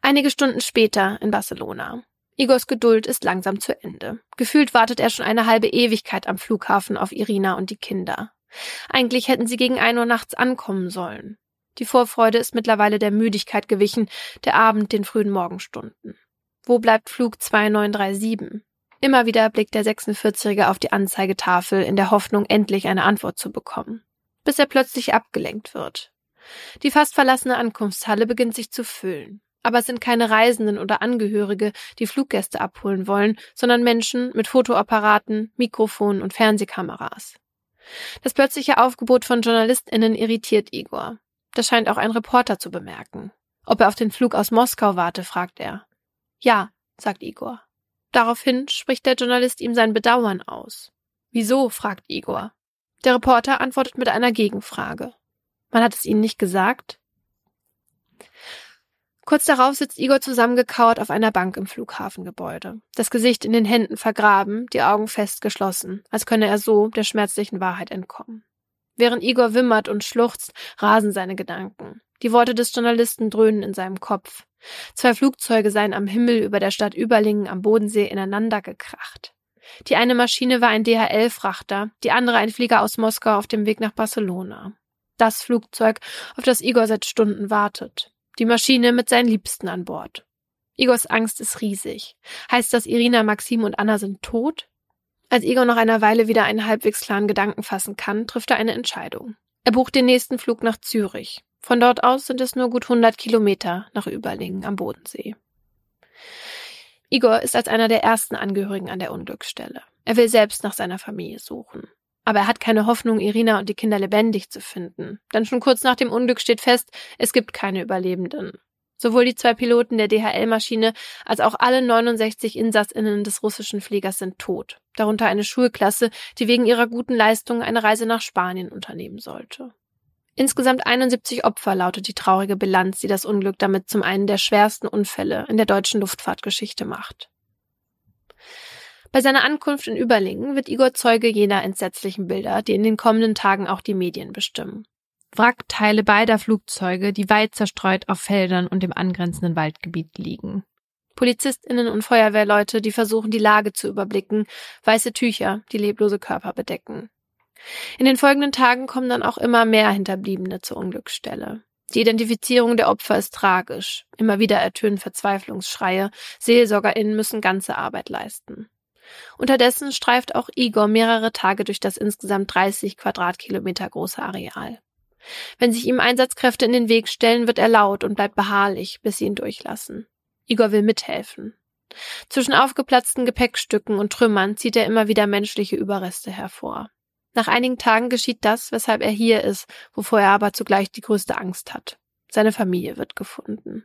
Einige Stunden später in Barcelona. Igors Geduld ist langsam zu Ende. Gefühlt wartet er schon eine halbe Ewigkeit am Flughafen auf Irina und die Kinder. Eigentlich hätten sie gegen ein Uhr nachts ankommen sollen. Die Vorfreude ist mittlerweile der Müdigkeit gewichen, der Abend den frühen Morgenstunden. Wo bleibt Flug 2937? Immer wieder blickt der 46-Jährige auf die Anzeigetafel in der Hoffnung, endlich eine Antwort zu bekommen. Bis er plötzlich abgelenkt wird. Die fast verlassene Ankunftshalle beginnt sich zu füllen. Aber es sind keine Reisenden oder Angehörige, die Fluggäste abholen wollen, sondern Menschen mit Fotoapparaten, Mikrofonen und Fernsehkameras. Das plötzliche Aufgebot von JournalistInnen irritiert Igor. Das scheint auch ein Reporter zu bemerken. Ob er auf den Flug aus Moskau warte, fragt er. Ja, sagt Igor. Daraufhin spricht der Journalist ihm sein Bedauern aus. Wieso? fragt Igor. Der Reporter antwortet mit einer Gegenfrage. Man hat es ihnen nicht gesagt? Kurz darauf sitzt Igor zusammengekauert auf einer Bank im Flughafengebäude, das Gesicht in den Händen vergraben, die Augen fest geschlossen, als könne er so der schmerzlichen Wahrheit entkommen. Während Igor wimmert und schluchzt, rasen seine Gedanken. Die Worte des Journalisten dröhnen in seinem Kopf. Zwei Flugzeuge seien am Himmel über der Stadt Überlingen am Bodensee ineinander gekracht. Die eine Maschine war ein DHL-Frachter, die andere ein Flieger aus Moskau auf dem Weg nach Barcelona. Das Flugzeug, auf das Igor seit Stunden wartet. Die Maschine mit seinen Liebsten an Bord. Igors Angst ist riesig. Heißt das, Irina, Maxim und Anna sind tot? Als Igor nach einer Weile wieder einen halbwegs klaren Gedanken fassen kann, trifft er eine Entscheidung. Er bucht den nächsten Flug nach Zürich. Von dort aus sind es nur gut 100 Kilometer nach Überlingen am Bodensee. Igor ist als einer der ersten Angehörigen an der Unglücksstelle. Er will selbst nach seiner Familie suchen. Aber er hat keine Hoffnung, Irina und die Kinder lebendig zu finden. Denn schon kurz nach dem Unglück steht fest, es gibt keine Überlebenden. Sowohl die zwei Piloten der DHL-Maschine als auch alle 69 Insassinnen des russischen Fliegers sind tot, darunter eine Schulklasse, die wegen ihrer guten Leistungen eine Reise nach Spanien unternehmen sollte. Insgesamt 71 Opfer lautet die traurige Bilanz, die das Unglück damit zum einen der schwersten Unfälle in der deutschen Luftfahrtgeschichte macht. Bei seiner Ankunft in Überlingen wird Igor Zeuge jener entsetzlichen Bilder, die in den kommenden Tagen auch die Medien bestimmen. Wrackteile beider Flugzeuge, die weit zerstreut auf Feldern und dem angrenzenden Waldgebiet liegen. Polizistinnen und Feuerwehrleute, die versuchen, die Lage zu überblicken, weiße Tücher, die leblose Körper bedecken. In den folgenden Tagen kommen dann auch immer mehr Hinterbliebene zur Unglücksstelle. Die Identifizierung der Opfer ist tragisch. Immer wieder ertönen Verzweiflungsschreie. SeelsorgerInnen müssen ganze Arbeit leisten. Unterdessen streift auch Igor mehrere Tage durch das insgesamt 30 Quadratkilometer große Areal. Wenn sich ihm Einsatzkräfte in den Weg stellen, wird er laut und bleibt beharrlich, bis sie ihn durchlassen. Igor will mithelfen. Zwischen aufgeplatzten Gepäckstücken und Trümmern zieht er immer wieder menschliche Überreste hervor. Nach einigen Tagen geschieht das, weshalb er hier ist, wovor er aber zugleich die größte Angst hat. Seine Familie wird gefunden.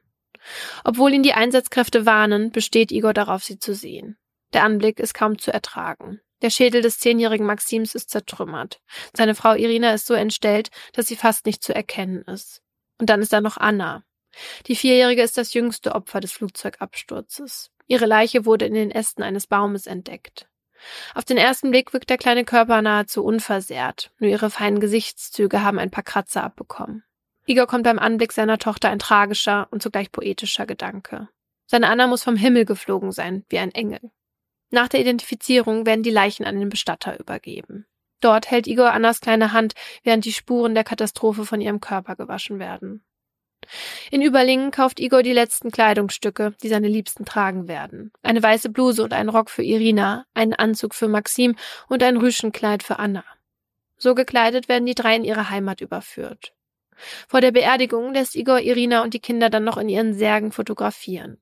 Obwohl ihn die Einsatzkräfte warnen, besteht Igor darauf, sie zu sehen. Der Anblick ist kaum zu ertragen. Der Schädel des zehnjährigen Maxims ist zertrümmert. Seine Frau Irina ist so entstellt, dass sie fast nicht zu erkennen ist. Und dann ist da noch Anna. Die Vierjährige ist das jüngste Opfer des Flugzeugabsturzes. Ihre Leiche wurde in den Ästen eines Baumes entdeckt. Auf den ersten Blick wirkt der kleine Körper nahezu unversehrt, nur ihre feinen Gesichtszüge haben ein paar Kratzer abbekommen. Igor kommt beim Anblick seiner Tochter ein tragischer und zugleich poetischer Gedanke. Seine Anna muss vom Himmel geflogen sein, wie ein Engel. Nach der Identifizierung werden die Leichen an den Bestatter übergeben. Dort hält Igor Annas kleine Hand, während die Spuren der Katastrophe von ihrem Körper gewaschen werden. In Überlingen kauft Igor die letzten Kleidungsstücke, die seine Liebsten tragen werden. Eine weiße Bluse und einen Rock für Irina, einen Anzug für Maxim und ein Rüschenkleid für Anna. So gekleidet werden die drei in ihre Heimat überführt. Vor der Beerdigung lässt Igor Irina und die Kinder dann noch in ihren Särgen fotografieren.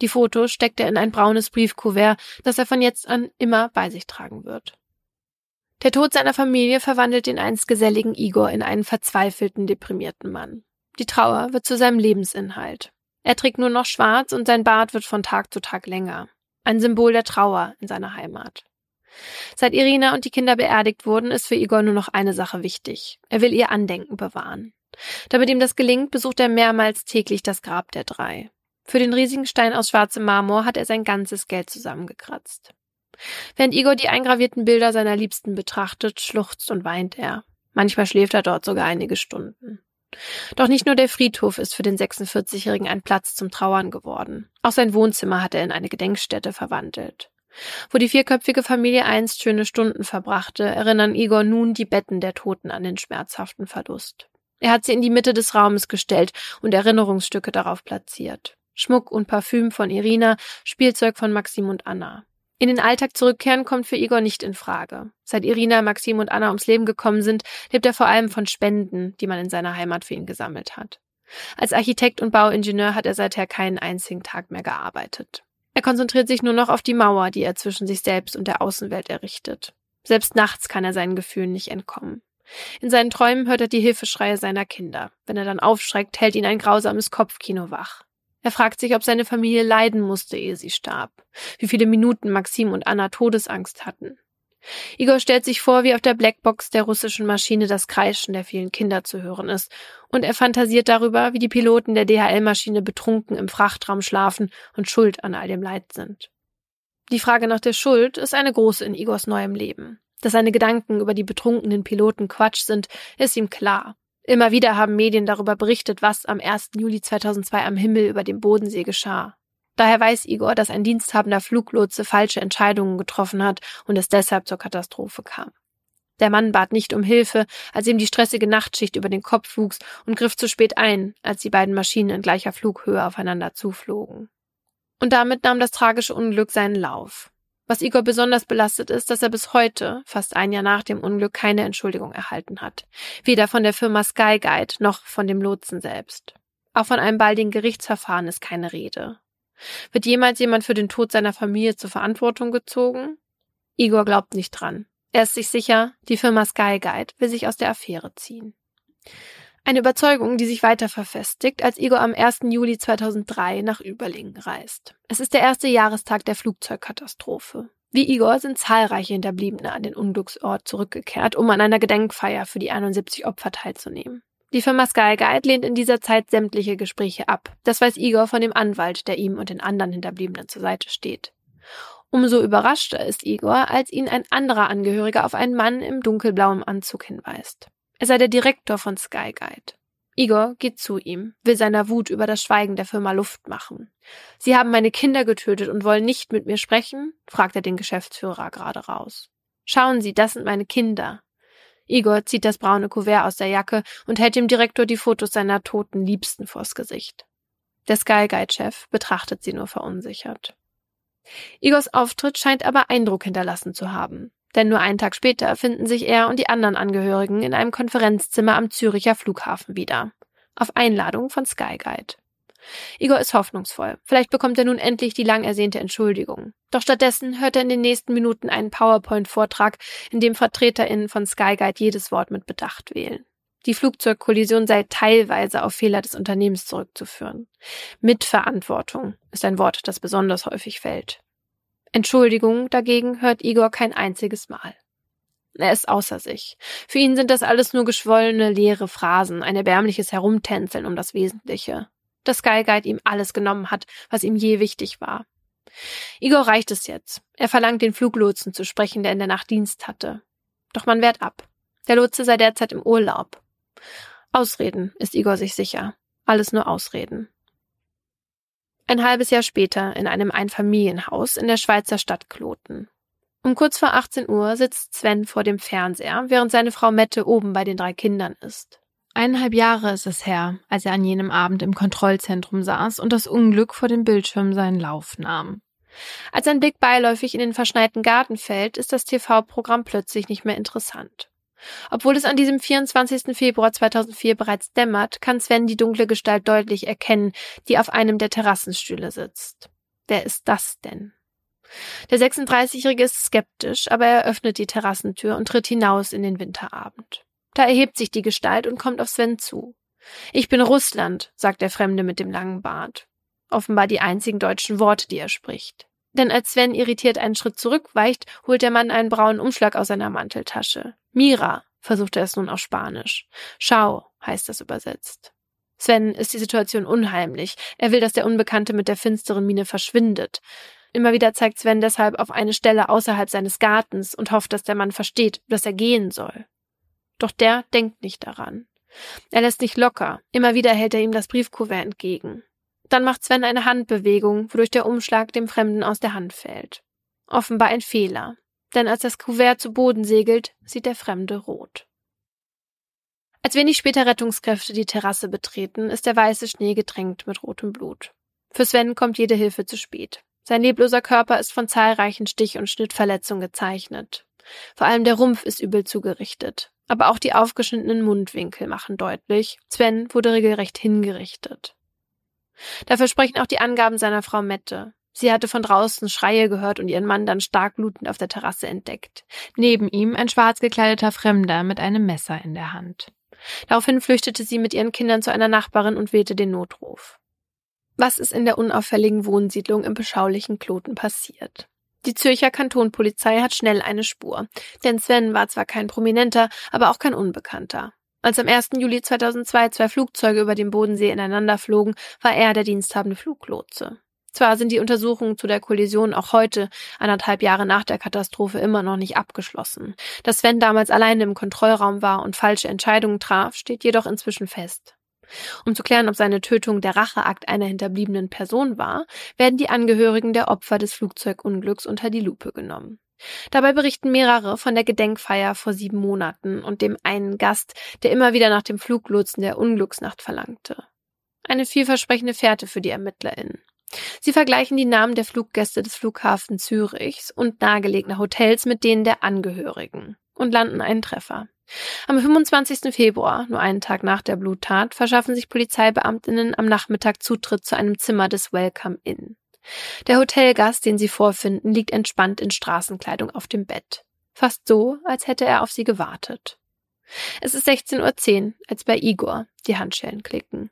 Die Fotos steckt er in ein braunes Briefkuvert, das er von jetzt an immer bei sich tragen wird. Der Tod seiner Familie verwandelt den einst geselligen Igor in einen verzweifelten, deprimierten Mann. Die Trauer wird zu seinem Lebensinhalt. Er trägt nur noch schwarz und sein Bart wird von Tag zu Tag länger. Ein Symbol der Trauer in seiner Heimat. Seit Irina und die Kinder beerdigt wurden, ist für Igor nur noch eine Sache wichtig. Er will ihr Andenken bewahren. Damit ihm das gelingt, besucht er mehrmals täglich das Grab der drei. Für den riesigen Stein aus schwarzem Marmor hat er sein ganzes Geld zusammengekratzt. Während Igor die eingravierten Bilder seiner Liebsten betrachtet, schluchzt und weint er. Manchmal schläft er dort sogar einige Stunden. Doch nicht nur der Friedhof ist für den 46-Jährigen ein Platz zum Trauern geworden. Auch sein Wohnzimmer hat er in eine Gedenkstätte verwandelt. Wo die vierköpfige Familie einst schöne Stunden verbrachte, erinnern Igor nun die Betten der Toten an den schmerzhaften Verlust. Er hat sie in die Mitte des Raumes gestellt und Erinnerungsstücke darauf platziert. Schmuck und Parfüm von Irina, Spielzeug von Maxim und Anna. In den Alltag zurückkehren kommt für Igor nicht in Frage. Seit Irina, Maxim und Anna ums Leben gekommen sind, lebt er vor allem von Spenden, die man in seiner Heimat für ihn gesammelt hat. Als Architekt und Bauingenieur hat er seither keinen einzigen Tag mehr gearbeitet. Er konzentriert sich nur noch auf die Mauer, die er zwischen sich selbst und der Außenwelt errichtet. Selbst nachts kann er seinen Gefühlen nicht entkommen. In seinen Träumen hört er die Hilfeschreie seiner Kinder. Wenn er dann aufschreckt, hält ihn ein grausames Kopfkino wach. Er fragt sich, ob seine Familie leiden musste, ehe sie starb, wie viele Minuten Maxim und Anna Todesangst hatten. Igor stellt sich vor, wie auf der Blackbox der russischen Maschine das Kreischen der vielen Kinder zu hören ist, und er fantasiert darüber, wie die Piloten der DHL-Maschine betrunken im Frachtraum schlafen und schuld an all dem Leid sind. Die Frage nach der Schuld ist eine große in Igors neuem Leben. Dass seine Gedanken über die betrunkenen Piloten Quatsch sind, ist ihm klar. Immer wieder haben Medien darüber berichtet, was am 1. Juli 2002 am Himmel über dem Bodensee geschah. Daher weiß Igor, dass ein diensthabender Fluglotse falsche Entscheidungen getroffen hat und es deshalb zur Katastrophe kam. Der Mann bat nicht um Hilfe, als ihm die stressige Nachtschicht über den Kopf wuchs und griff zu spät ein, als die beiden Maschinen in gleicher Flughöhe aufeinander zuflogen. Und damit nahm das tragische Unglück seinen Lauf. Was Igor besonders belastet ist, dass er bis heute, fast ein Jahr nach dem Unglück, keine Entschuldigung erhalten hat. Weder von der Firma Sky Guide noch von dem Lotsen selbst. Auch von einem baldigen Gerichtsverfahren ist keine Rede. Wird jemals jemand für den Tod seiner Familie zur Verantwortung gezogen? Igor glaubt nicht dran. Er ist sich sicher, die Firma Sky Guide will sich aus der Affäre ziehen. Eine Überzeugung, die sich weiter verfestigt, als Igor am 1. Juli 2003 nach Überlingen reist. Es ist der erste Jahrestag der Flugzeugkatastrophe. Wie Igor sind zahlreiche Hinterbliebene an den Unglücksort zurückgekehrt, um an einer Gedenkfeier für die 71 Opfer teilzunehmen. Die Firma Sky Guide lehnt in dieser Zeit sämtliche Gespräche ab. Das weiß Igor von dem Anwalt, der ihm und den anderen Hinterbliebenen zur Seite steht. Umso überraschter ist Igor, als ihn ein anderer Angehöriger auf einen Mann im dunkelblauen Anzug hinweist. Er sei der Direktor von Sky Guide. Igor geht zu ihm, will seiner Wut über das Schweigen der Firma Luft machen. Sie haben meine Kinder getötet und wollen nicht mit mir sprechen? fragt er den Geschäftsführer gerade raus. Schauen Sie, das sind meine Kinder. Igor zieht das braune Kuvert aus der Jacke und hält dem Direktor die Fotos seiner toten Liebsten vors Gesicht. Der Sky Guide-Chef betrachtet sie nur verunsichert. Igors Auftritt scheint aber Eindruck hinterlassen zu haben. Denn nur einen Tag später finden sich er und die anderen Angehörigen in einem Konferenzzimmer am Züricher Flughafen wieder. Auf Einladung von Sky Guide. Igor ist hoffnungsvoll. Vielleicht bekommt er nun endlich die lang ersehnte Entschuldigung. Doch stattdessen hört er in den nächsten Minuten einen PowerPoint-Vortrag, in dem VertreterInnen von Sky Guide jedes Wort mit Bedacht wählen. Die Flugzeugkollision sei teilweise auf Fehler des Unternehmens zurückzuführen. Mitverantwortung ist ein Wort, das besonders häufig fällt. Entschuldigung dagegen hört Igor kein einziges Mal. Er ist außer sich. Für ihn sind das alles nur geschwollene, leere Phrasen, ein erbärmliches Herumtänzeln um das Wesentliche. Dass Sky Guide ihm alles genommen hat, was ihm je wichtig war. Igor reicht es jetzt. Er verlangt den Fluglotsen zu sprechen, der in der Nacht Dienst hatte. Doch man wehrt ab. Der Lotse sei derzeit im Urlaub. Ausreden, ist Igor sich sicher. Alles nur Ausreden. Ein halbes Jahr später in einem Einfamilienhaus in der Schweizer Stadt Kloten. Um kurz vor 18 Uhr sitzt Sven vor dem Fernseher, während seine Frau Mette oben bei den drei Kindern ist. Eineinhalb Jahre ist es her, als er an jenem Abend im Kontrollzentrum saß und das Unglück vor dem Bildschirm seinen Lauf nahm. Als ein Blick beiläufig in den verschneiten Garten fällt, ist das TV-Programm plötzlich nicht mehr interessant. Obwohl es an diesem 24. Februar 2004 bereits dämmert, kann Sven die dunkle Gestalt deutlich erkennen, die auf einem der Terrassenstühle sitzt. Wer ist das denn? Der 36-Jährige ist skeptisch, aber er öffnet die Terrassentür und tritt hinaus in den Winterabend. Da erhebt sich die Gestalt und kommt auf Sven zu. Ich bin Russland, sagt der Fremde mit dem langen Bart. Offenbar die einzigen deutschen Worte, die er spricht. Denn als Sven irritiert einen Schritt zurückweicht, holt der Mann einen braunen Umschlag aus seiner Manteltasche. Mira, versucht er es nun auf Spanisch. Schau, heißt das übersetzt. Sven ist die Situation unheimlich. Er will, dass der Unbekannte mit der finsteren Miene verschwindet. Immer wieder zeigt Sven deshalb auf eine Stelle außerhalb seines Gartens und hofft, dass der Mann versteht, dass er gehen soll. Doch der denkt nicht daran. Er lässt nicht locker. Immer wieder hält er ihm das Briefkuvert entgegen. Dann macht Sven eine Handbewegung, wodurch der Umschlag dem Fremden aus der Hand fällt. Offenbar ein Fehler, denn als das Kuvert zu Boden segelt, sieht der Fremde rot. Als wenig später Rettungskräfte die Terrasse betreten, ist der weiße Schnee getränkt mit rotem Blut. Für Sven kommt jede Hilfe zu spät. Sein lebloser Körper ist von zahlreichen Stich- und Schnittverletzungen gezeichnet. Vor allem der Rumpf ist übel zugerichtet. Aber auch die aufgeschnittenen Mundwinkel machen deutlich, Sven wurde regelrecht hingerichtet. Dafür sprechen auch die Angaben seiner Frau Mette. Sie hatte von draußen Schreie gehört und ihren Mann dann stark blutend auf der Terrasse entdeckt. Neben ihm ein schwarz gekleideter Fremder mit einem Messer in der Hand. Daraufhin flüchtete sie mit ihren Kindern zu einer Nachbarin und wählte den Notruf. Was ist in der unauffälligen Wohnsiedlung im beschaulichen Kloten passiert? Die Zürcher Kantonpolizei hat schnell eine Spur, denn Sven war zwar kein Prominenter, aber auch kein Unbekannter. Als am 1. Juli 2002 zwei Flugzeuge über dem Bodensee ineinander flogen, war er der diensthabende Fluglotse. Zwar sind die Untersuchungen zu der Kollision auch heute, anderthalb Jahre nach der Katastrophe, immer noch nicht abgeschlossen. Dass Sven damals alleine im Kontrollraum war und falsche Entscheidungen traf, steht jedoch inzwischen fest. Um zu klären, ob seine Tötung der Racheakt einer hinterbliebenen Person war, werden die Angehörigen der Opfer des Flugzeugunglücks unter die Lupe genommen. Dabei berichten mehrere von der Gedenkfeier vor sieben Monaten und dem einen Gast, der immer wieder nach dem Fluglotsen der Unglücksnacht verlangte. Eine vielversprechende Fährte für die ErmittlerInnen. Sie vergleichen die Namen der Fluggäste des Flughafens Zürichs und nahegelegener Hotels mit denen der Angehörigen und landen einen Treffer. Am 25. Februar, nur einen Tag nach der Bluttat, verschaffen sich Polizeibeamtinnen am Nachmittag Zutritt zu einem Zimmer des Welcome Inn. Der Hotelgast, den sie vorfinden, liegt entspannt in Straßenkleidung auf dem Bett. Fast so, als hätte er auf sie gewartet. Es ist 16.10 Uhr, als bei Igor die Handschellen klicken.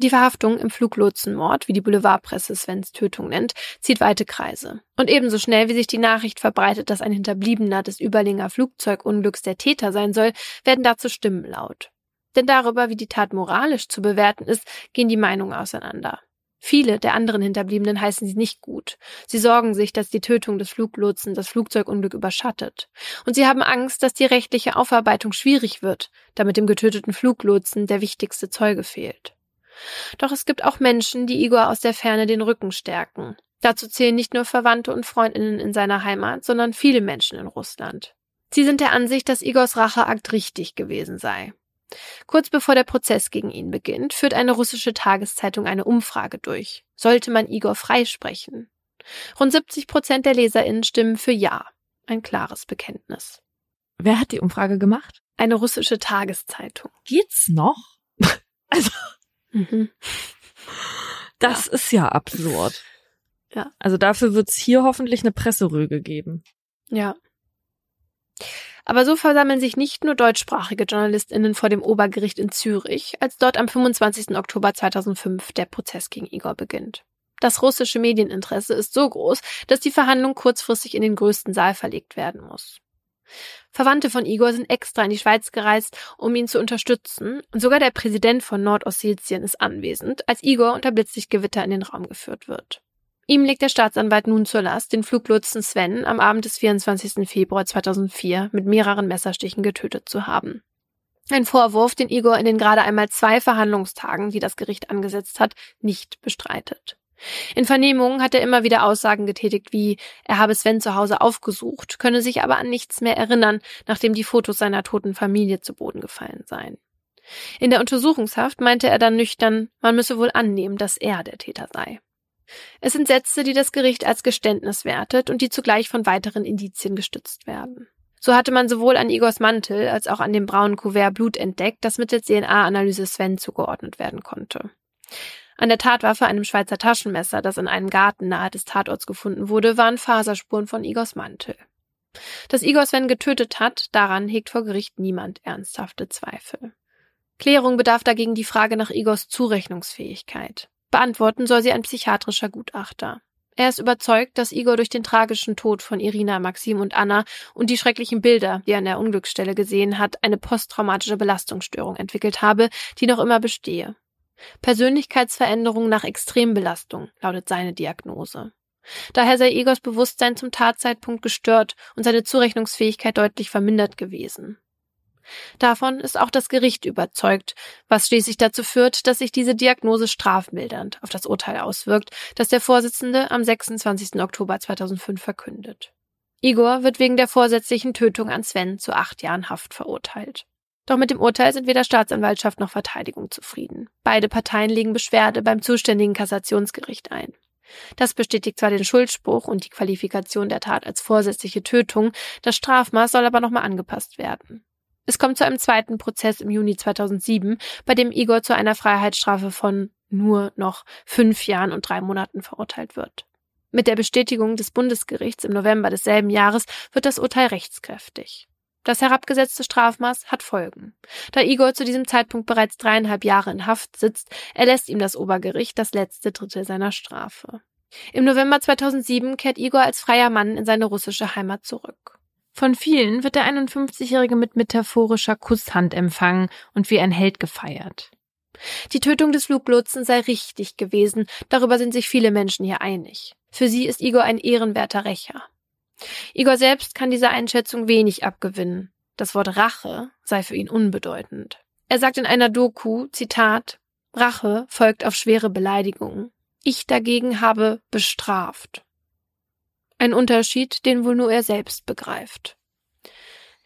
Die Verhaftung im Fluglotsenmord, wie die Boulevardpresse Svens Tötung nennt, zieht weite Kreise. Und ebenso schnell, wie sich die Nachricht verbreitet, dass ein Hinterbliebener des Überlinger Flugzeugunglücks der Täter sein soll, werden dazu Stimmen laut. Denn darüber, wie die Tat moralisch zu bewerten ist, gehen die Meinungen auseinander. Viele der anderen Hinterbliebenen heißen sie nicht gut. Sie sorgen sich, dass die Tötung des Fluglotsen das Flugzeugunglück überschattet. Und sie haben Angst, dass die rechtliche Aufarbeitung schwierig wird, da mit dem getöteten Fluglotsen der wichtigste Zeuge fehlt. Doch es gibt auch Menschen, die Igor aus der Ferne den Rücken stärken. Dazu zählen nicht nur Verwandte und Freundinnen in seiner Heimat, sondern viele Menschen in Russland. Sie sind der Ansicht, dass Igors Racheakt richtig gewesen sei. Kurz bevor der Prozess gegen ihn beginnt, führt eine russische Tageszeitung eine Umfrage durch. Sollte man Igor freisprechen? Rund 70 Prozent der LeserInnen stimmen für Ja. Ein klares Bekenntnis. Wer hat die Umfrage gemacht? Eine russische Tageszeitung. Geht's noch? also. Mhm. Das ja. ist ja absurd. Ja. Also dafür wird's hier hoffentlich eine Presserüge geben. Ja. Aber so versammeln sich nicht nur deutschsprachige JournalistInnen vor dem Obergericht in Zürich, als dort am 25. Oktober 2005 der Prozess gegen Igor beginnt. Das russische Medieninteresse ist so groß, dass die Verhandlung kurzfristig in den größten Saal verlegt werden muss. Verwandte von Igor sind extra in die Schweiz gereist, um ihn zu unterstützen, und sogar der Präsident von Nordossetien ist anwesend, als Igor unter Blitzlichtgewitter in den Raum geführt wird. Ihm legt der Staatsanwalt nun zur Last, den Fluglotsen Sven am Abend des 24. Februar 2004 mit mehreren Messerstichen getötet zu haben. Ein Vorwurf, den Igor in den gerade einmal zwei Verhandlungstagen, die das Gericht angesetzt hat, nicht bestreitet. In Vernehmungen hat er immer wieder Aussagen getätigt wie, er habe Sven zu Hause aufgesucht, könne sich aber an nichts mehr erinnern, nachdem die Fotos seiner toten Familie zu Boden gefallen seien. In der Untersuchungshaft meinte er dann nüchtern, man müsse wohl annehmen, dass er der Täter sei. Es sind Sätze, die das Gericht als Geständnis wertet und die zugleich von weiteren Indizien gestützt werden. So hatte man sowohl an Igors Mantel als auch an dem braunen Kuvert Blut entdeckt, das mittels DNA-Analyse Sven zugeordnet werden konnte. An der Tatwaffe, einem Schweizer Taschenmesser, das in einem Garten nahe des Tatorts gefunden wurde, waren Faserspuren von Igors Mantel. Dass Igor Sven getötet hat, daran hegt vor Gericht niemand ernsthafte Zweifel. Klärung bedarf dagegen die Frage nach Igors Zurechnungsfähigkeit. Beantworten soll sie ein psychiatrischer Gutachter. Er ist überzeugt, dass Igor durch den tragischen Tod von Irina, Maxim und Anna und die schrecklichen Bilder, die er an der Unglücksstelle gesehen hat, eine posttraumatische Belastungsstörung entwickelt habe, die noch immer bestehe. Persönlichkeitsveränderung nach Extrembelastung lautet seine Diagnose. Daher sei Igors Bewusstsein zum Tatzeitpunkt gestört und seine Zurechnungsfähigkeit deutlich vermindert gewesen. Davon ist auch das Gericht überzeugt, was schließlich dazu führt, dass sich diese Diagnose strafmildernd auf das Urteil auswirkt, das der Vorsitzende am 26. Oktober 2005 verkündet. Igor wird wegen der vorsätzlichen Tötung an Sven zu acht Jahren Haft verurteilt. Doch mit dem Urteil sind weder Staatsanwaltschaft noch Verteidigung zufrieden. Beide Parteien legen Beschwerde beim zuständigen Kassationsgericht ein. Das bestätigt zwar den Schuldspruch und die Qualifikation der Tat als vorsätzliche Tötung, das Strafmaß soll aber nochmal angepasst werden. Es kommt zu einem zweiten Prozess im Juni 2007, bei dem Igor zu einer Freiheitsstrafe von nur noch fünf Jahren und drei Monaten verurteilt wird. Mit der Bestätigung des Bundesgerichts im November desselben Jahres wird das Urteil rechtskräftig. Das herabgesetzte Strafmaß hat Folgen. Da Igor zu diesem Zeitpunkt bereits dreieinhalb Jahre in Haft sitzt, erlässt ihm das Obergericht das letzte Drittel seiner Strafe. Im November 2007 kehrt Igor als freier Mann in seine russische Heimat zurück. Von vielen wird der 51-Jährige mit metaphorischer Kusshand empfangen und wie ein Held gefeiert. Die Tötung des Fluglotsen sei richtig gewesen, darüber sind sich viele Menschen hier einig. Für sie ist Igor ein ehrenwerter Rächer. Igor selbst kann dieser Einschätzung wenig abgewinnen. Das Wort Rache sei für ihn unbedeutend. Er sagt in einer Doku, Zitat, Rache folgt auf schwere Beleidigungen. Ich dagegen habe bestraft. Ein Unterschied, den wohl nur er selbst begreift.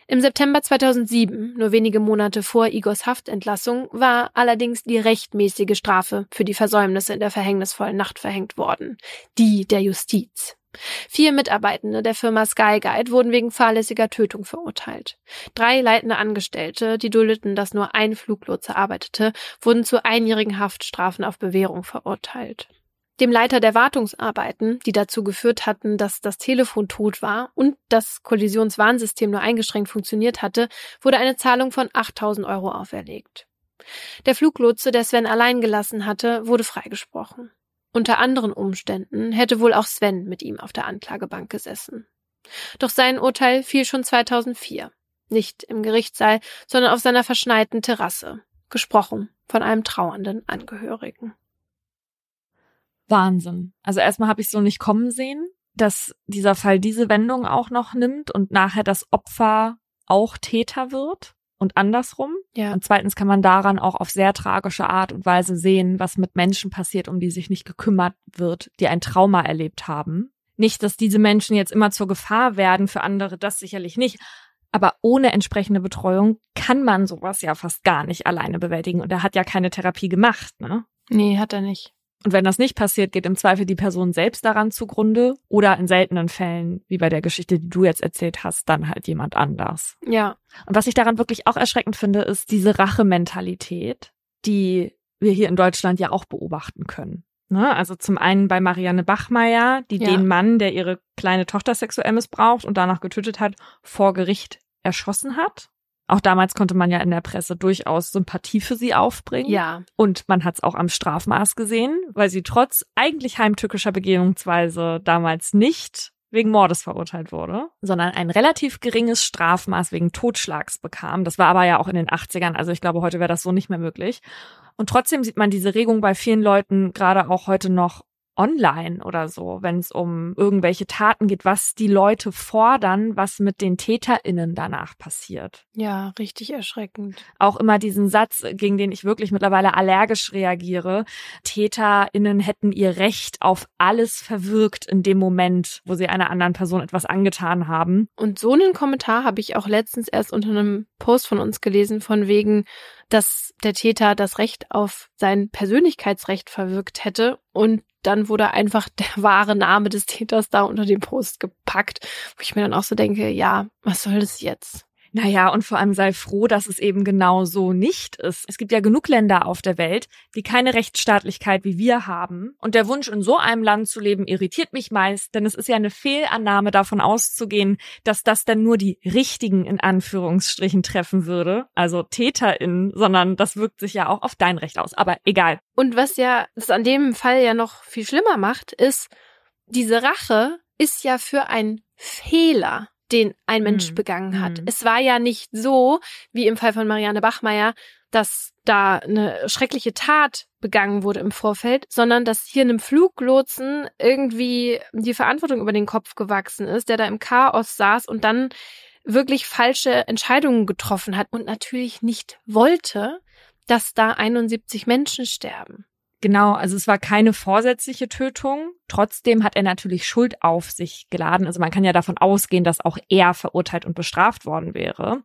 Im September 2007, nur wenige Monate vor Igors Haftentlassung, war allerdings die rechtmäßige Strafe für die Versäumnisse in der verhängnisvollen Nacht verhängt worden. Die der Justiz. Vier Mitarbeitende der Firma Skyguide wurden wegen fahrlässiger Tötung verurteilt. Drei leitende Angestellte, die duldeten, dass nur ein Fluglotse arbeitete, wurden zu einjährigen Haftstrafen auf Bewährung verurteilt. Dem Leiter der Wartungsarbeiten, die dazu geführt hatten, dass das Telefon tot war und das Kollisionswarnsystem nur eingeschränkt funktioniert hatte, wurde eine Zahlung von 8000 Euro auferlegt. Der Fluglotse, der Sven allein gelassen hatte, wurde freigesprochen. Unter anderen Umständen hätte wohl auch Sven mit ihm auf der Anklagebank gesessen. Doch sein Urteil fiel schon 2004. Nicht im Gerichtssaal, sondern auf seiner verschneiten Terrasse. Gesprochen von einem trauernden Angehörigen. Wahnsinn. Also erstmal habe ich so nicht kommen sehen, dass dieser Fall diese Wendung auch noch nimmt und nachher das Opfer auch Täter wird und andersrum. Ja. Und zweitens kann man daran auch auf sehr tragische Art und Weise sehen, was mit Menschen passiert, um die sich nicht gekümmert wird, die ein Trauma erlebt haben. Nicht, dass diese Menschen jetzt immer zur Gefahr werden für andere, das sicherlich nicht. Aber ohne entsprechende Betreuung kann man sowas ja fast gar nicht alleine bewältigen. Und er hat ja keine Therapie gemacht, ne? Nee, hat er nicht. Und wenn das nicht passiert, geht im Zweifel die Person selbst daran zugrunde oder in seltenen Fällen, wie bei der Geschichte, die du jetzt erzählt hast, dann halt jemand anders. Ja. Und was ich daran wirklich auch erschreckend finde, ist diese Rachementalität, die wir hier in Deutschland ja auch beobachten können. Ne? Also zum einen bei Marianne Bachmeier, die Ja. den Mann, der ihre kleine Tochter sexuell missbraucht und danach getötet hat, vor Gericht erschossen hat. Auch damals konnte man ja in der Presse durchaus Sympathie für sie aufbringen. Ja. Und man hat es auch am Strafmaß gesehen, weil sie trotz eigentlich heimtückischer Begehungsweise damals nicht wegen Mordes verurteilt wurde, sondern ein relativ geringes Strafmaß wegen Totschlags bekam. Das war aber ja auch in den 80ern, also ich glaube, heute wäre das so nicht mehr möglich. Und trotzdem sieht man diese Regung bei vielen Leuten gerade auch heute noch online oder so, wenn es um irgendwelche Taten geht, was die Leute fordern, was mit den TäterInnen danach passiert Ja, richtig erschreckend. auch immer diesen Satz, gegen den ich wirklich mittlerweile allergisch reagiere. TäterInnen hätten ihr Recht auf alles verwirkt in dem Moment, wo sie einer anderen Person etwas angetan haben. Und so einen Kommentar habe ich auch letztens erst unter einem Post von uns gelesen, von wegen, dass der Täter das Recht auf sein Persönlichkeitsrecht verwirkt hätte. Und dann wurde einfach der wahre Name des Täters da unter dem Post gepackt, wo ich mir dann auch so denke, ja, was soll das jetzt? Naja, und vor allem sei froh, dass es eben genau so nicht ist. Es gibt ja genug Länder auf der Welt, die keine Rechtsstaatlichkeit wie wir haben. Und der Wunsch, in so einem Land zu leben, irritiert mich meist, denn es ist ja eine Fehlannahme davon auszugehen, dass das dann nur die richtigen in Anführungsstrichen treffen würde, also TäterInnen, sondern das wirkt sich ja auch auf dein Recht aus. Aber egal. Und was ja das an dem Fall ja noch viel schlimmer macht, ist, diese Rache ist ja für einen Fehler, den ein Mensch Hm. begangen hat. Hm. Es war ja nicht so, wie im Fall von Marianne Bachmeier, dass da eine schreckliche Tat begangen wurde im Vorfeld, sondern dass hier einem Fluglotsen irgendwie die Verantwortung über den Kopf gewachsen ist, der da im Chaos saß und dann wirklich falsche Entscheidungen getroffen hat und natürlich nicht wollte, dass da 71 Menschen sterben. Genau, also es war keine vorsätzliche Tötung. Trotzdem hat er natürlich Schuld auf sich geladen. Also man kann ja davon ausgehen, dass auch er verurteilt und bestraft worden wäre.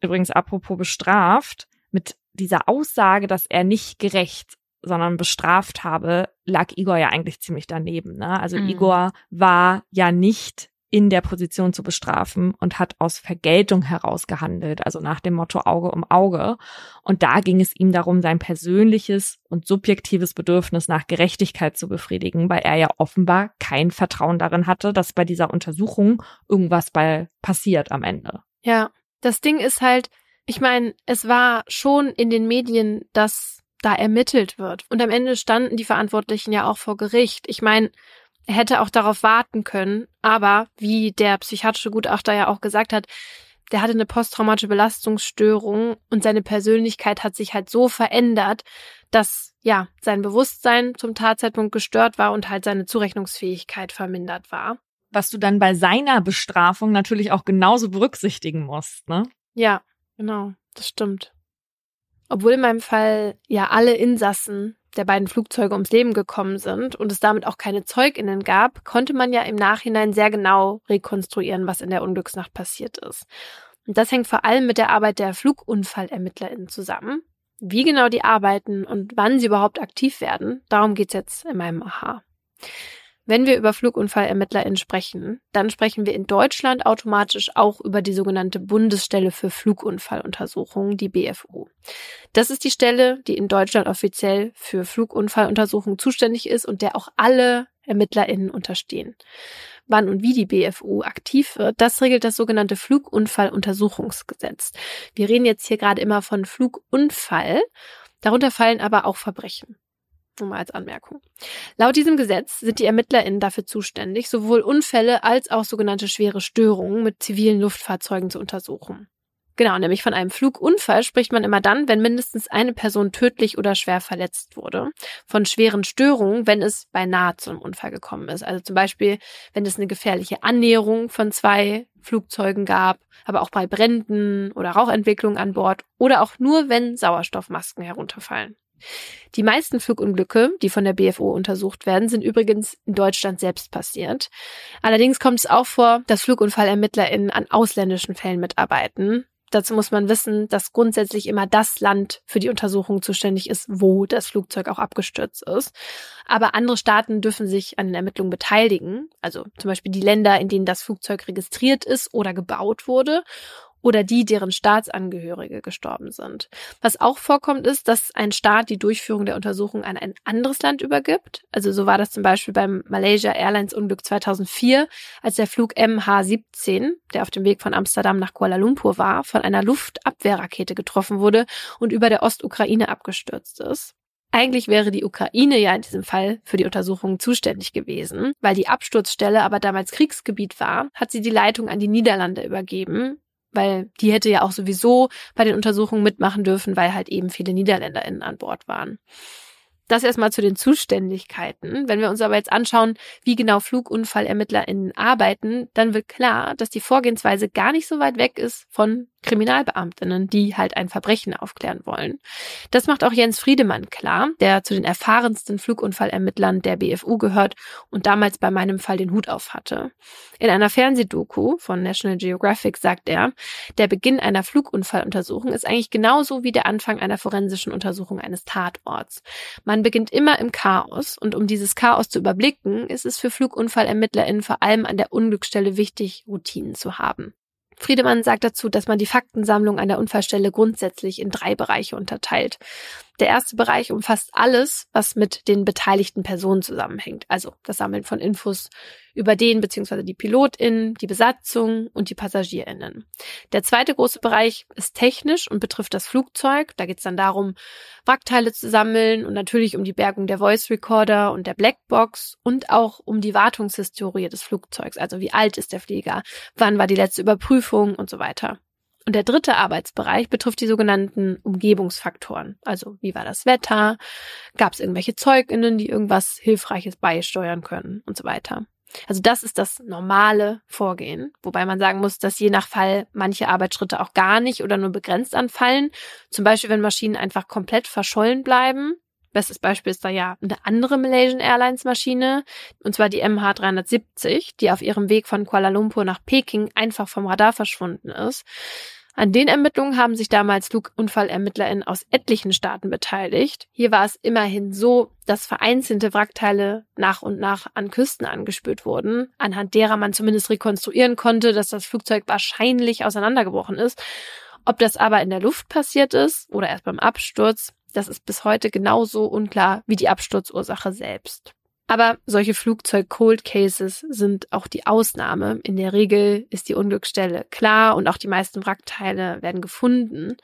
Übrigens, apropos bestraft, mit dieser Aussage, dass er nicht gerecht, sondern bestraft habe, lag Igor ja eigentlich ziemlich daneben. Ne? Also Mhm. Igor war ja nicht in der Position zu bestrafen und hat aus Vergeltung heraus gehandelt, also nach dem Motto Auge um Auge. Und da ging es ihm darum, sein persönliches und subjektives Bedürfnis nach Gerechtigkeit zu befriedigen, weil er ja offenbar kein Vertrauen darin hatte, dass bei dieser Untersuchung irgendwas bei passiert am Ende. Ja, das Ding ist halt, ich meine, es war schon in den Medien, dass da ermittelt wird. Und am Ende standen die Verantwortlichen ja auch vor Gericht. Ich meine, hätte auch darauf warten können, aber wie der psychiatrische Gutachter ja auch gesagt hat, der hatte eine posttraumatische Belastungsstörung und seine Persönlichkeit hat sich halt so verändert, dass ja sein Bewusstsein zum Tatzeitpunkt gestört war und halt seine Zurechnungsfähigkeit vermindert war. Was du dann bei seiner Bestrafung natürlich auch genauso berücksichtigen musst, ne? Ja, genau, das stimmt. Obwohl in meinem Fall ja alle Insassen der beiden Flugzeuge ums Leben gekommen sind und es damit auch keine Zeuginnen gab, konnte man ja im Nachhinein sehr genau rekonstruieren, was in der Unglücksnacht passiert ist. Und das hängt vor allem mit der Arbeit der FlugunfallermittlerInnen zusammen. Wie genau die arbeiten und wann sie überhaupt aktiv werden, darum geht's jetzt in meinem Aha. Wenn wir über FlugunfallermittlerInnen sprechen, dann sprechen wir in Deutschland automatisch auch über die sogenannte Bundesstelle für Flugunfalluntersuchungen, die BFU. Das ist die Stelle, die in Deutschland offiziell für Flugunfalluntersuchungen zuständig ist und der auch alle ErmittlerInnen unterstehen. Wann und wie die BFU aktiv wird, das regelt das sogenannte Flugunfalluntersuchungsgesetz. Wir reden jetzt hier gerade immer von Flugunfall. Darunter fallen aber auch Verbrechen. Nur mal als Anmerkung. Laut diesem Gesetz sind die ErmittlerInnen dafür zuständig, sowohl Unfälle als auch sogenannte schwere Störungen mit zivilen Luftfahrzeugen zu untersuchen. Genau, nämlich von einem Flugunfall spricht man immer dann, wenn mindestens eine Person tödlich oder schwer verletzt wurde. Von schweren Störungen, wenn es beinahe zu einem Unfall gekommen ist. Also zum Beispiel, wenn es eine gefährliche Annäherung von zwei Flugzeugen gab, aber auch bei Bränden oder Rauchentwicklung an Bord oder auch nur, wenn Sauerstoffmasken herunterfallen. Die meisten Flugunglücke, die von der BFO untersucht werden, sind übrigens in Deutschland selbst passiert. Allerdings kommt es auch vor, dass FlugunfallermittlerInnen an ausländischen Fällen mitarbeiten. Dazu muss man wissen, dass grundsätzlich immer das Land für die Untersuchung zuständig ist, wo das Flugzeug auch abgestürzt ist. Aber andere Staaten dürfen sich an den Ermittlungen beteiligen, also zum Beispiel die Länder, in denen das Flugzeug registriert ist oder gebaut wurde oder die, deren Staatsangehörige gestorben sind. Was auch vorkommt, ist, dass ein Staat die Durchführung der Untersuchung an ein anderes Land übergibt. Also so war das zum Beispiel beim Malaysia Airlines Unglück 2004, als der Flug MH17, der auf dem Weg von Amsterdam nach Kuala Lumpur war, von einer Luftabwehrrakete getroffen wurde und über der Ostukraine abgestürzt ist. Eigentlich wäre die Ukraine ja in diesem Fall für die Untersuchungen zuständig gewesen. Weil die Absturzstelle aber damals Kriegsgebiet war, hat sie die Leitung an die Niederlande übergeben, weil die hätte ja auch sowieso bei den Untersuchungen mitmachen dürfen, weil halt eben viele NiederländerInnen an Bord waren. Das erstmal zu den Zuständigkeiten. Wenn wir uns aber jetzt anschauen, wie genau FlugunfallermittlerInnen arbeiten, dann wird klar, dass die Vorgehensweise gar nicht so weit weg ist von Kriminalbeamtinnen, die halt ein Verbrechen aufklären wollen. Das macht auch Jens Friedemann klar, der zu den erfahrensten Flugunfallermittlern der BFU gehört und damals bei meinem Fall den Hut auf hatte. In einer Fernsehdoku von National Geographic sagt er, der Beginn einer Flugunfalluntersuchung ist eigentlich genauso wie der Anfang einer forensischen Untersuchung eines Tatorts. Man beginnt immer im Chaos und um dieses Chaos zu überblicken, ist es für Flugunfallermittlerinnen vor allem an der Unglücksstelle wichtig, Routinen zu haben. Friedemann sagt dazu, dass man die Faktensammlung an der Unfallstelle grundsätzlich in drei Bereiche unterteilt. Der erste Bereich umfasst alles, was mit den beteiligten Personen zusammenhängt. Also das Sammeln von Infos über den bzw. die PilotInnen, die Besatzung und die PassagierInnen. Der zweite große Bereich ist technisch und betrifft das Flugzeug. Da geht es dann darum, Wrackteile zu sammeln und natürlich um die Bergung der Voice Recorder und der Blackbox und auch um die Wartungshistorie des Flugzeugs. Also wie alt ist der Flieger, wann war die letzte Überprüfung und so weiter. Und der dritte Arbeitsbereich betrifft die sogenannten Umgebungsfaktoren. Also wie war das Wetter? Gab es irgendwelche Zeuginnen, die irgendwas Hilfreiches beisteuern können und so weiter. Also das ist das normale Vorgehen, wobei man sagen muss, dass je nach Fall manche Arbeitsschritte auch gar nicht oder nur begrenzt anfallen. Zum Beispiel, wenn Maschinen einfach komplett verschollen bleiben. Bestes Beispiel ist da ja eine andere Malaysian Airlines Maschine, und zwar die MH370, die auf ihrem Weg von Kuala Lumpur nach Peking einfach vom Radar verschwunden ist. An den Ermittlungen haben sich damals FlugunfallermittlerInnen aus etlichen Staaten beteiligt. Hier war es immerhin so, dass vereinzelte Wrackteile nach und nach an Küsten angespürt wurden, anhand derer man zumindest rekonstruieren konnte, dass das Flugzeug wahrscheinlich auseinandergebrochen ist. Ob das aber in der Luft passiert ist oder erst beim Absturz, das ist bis heute genauso unklar wie die Absturzursache selbst. Aber solche Flugzeug-Cold Cases sind auch die Ausnahme. In der Regel ist die Unglücksstelle klar und auch die meisten Wrackteile werden gefunden.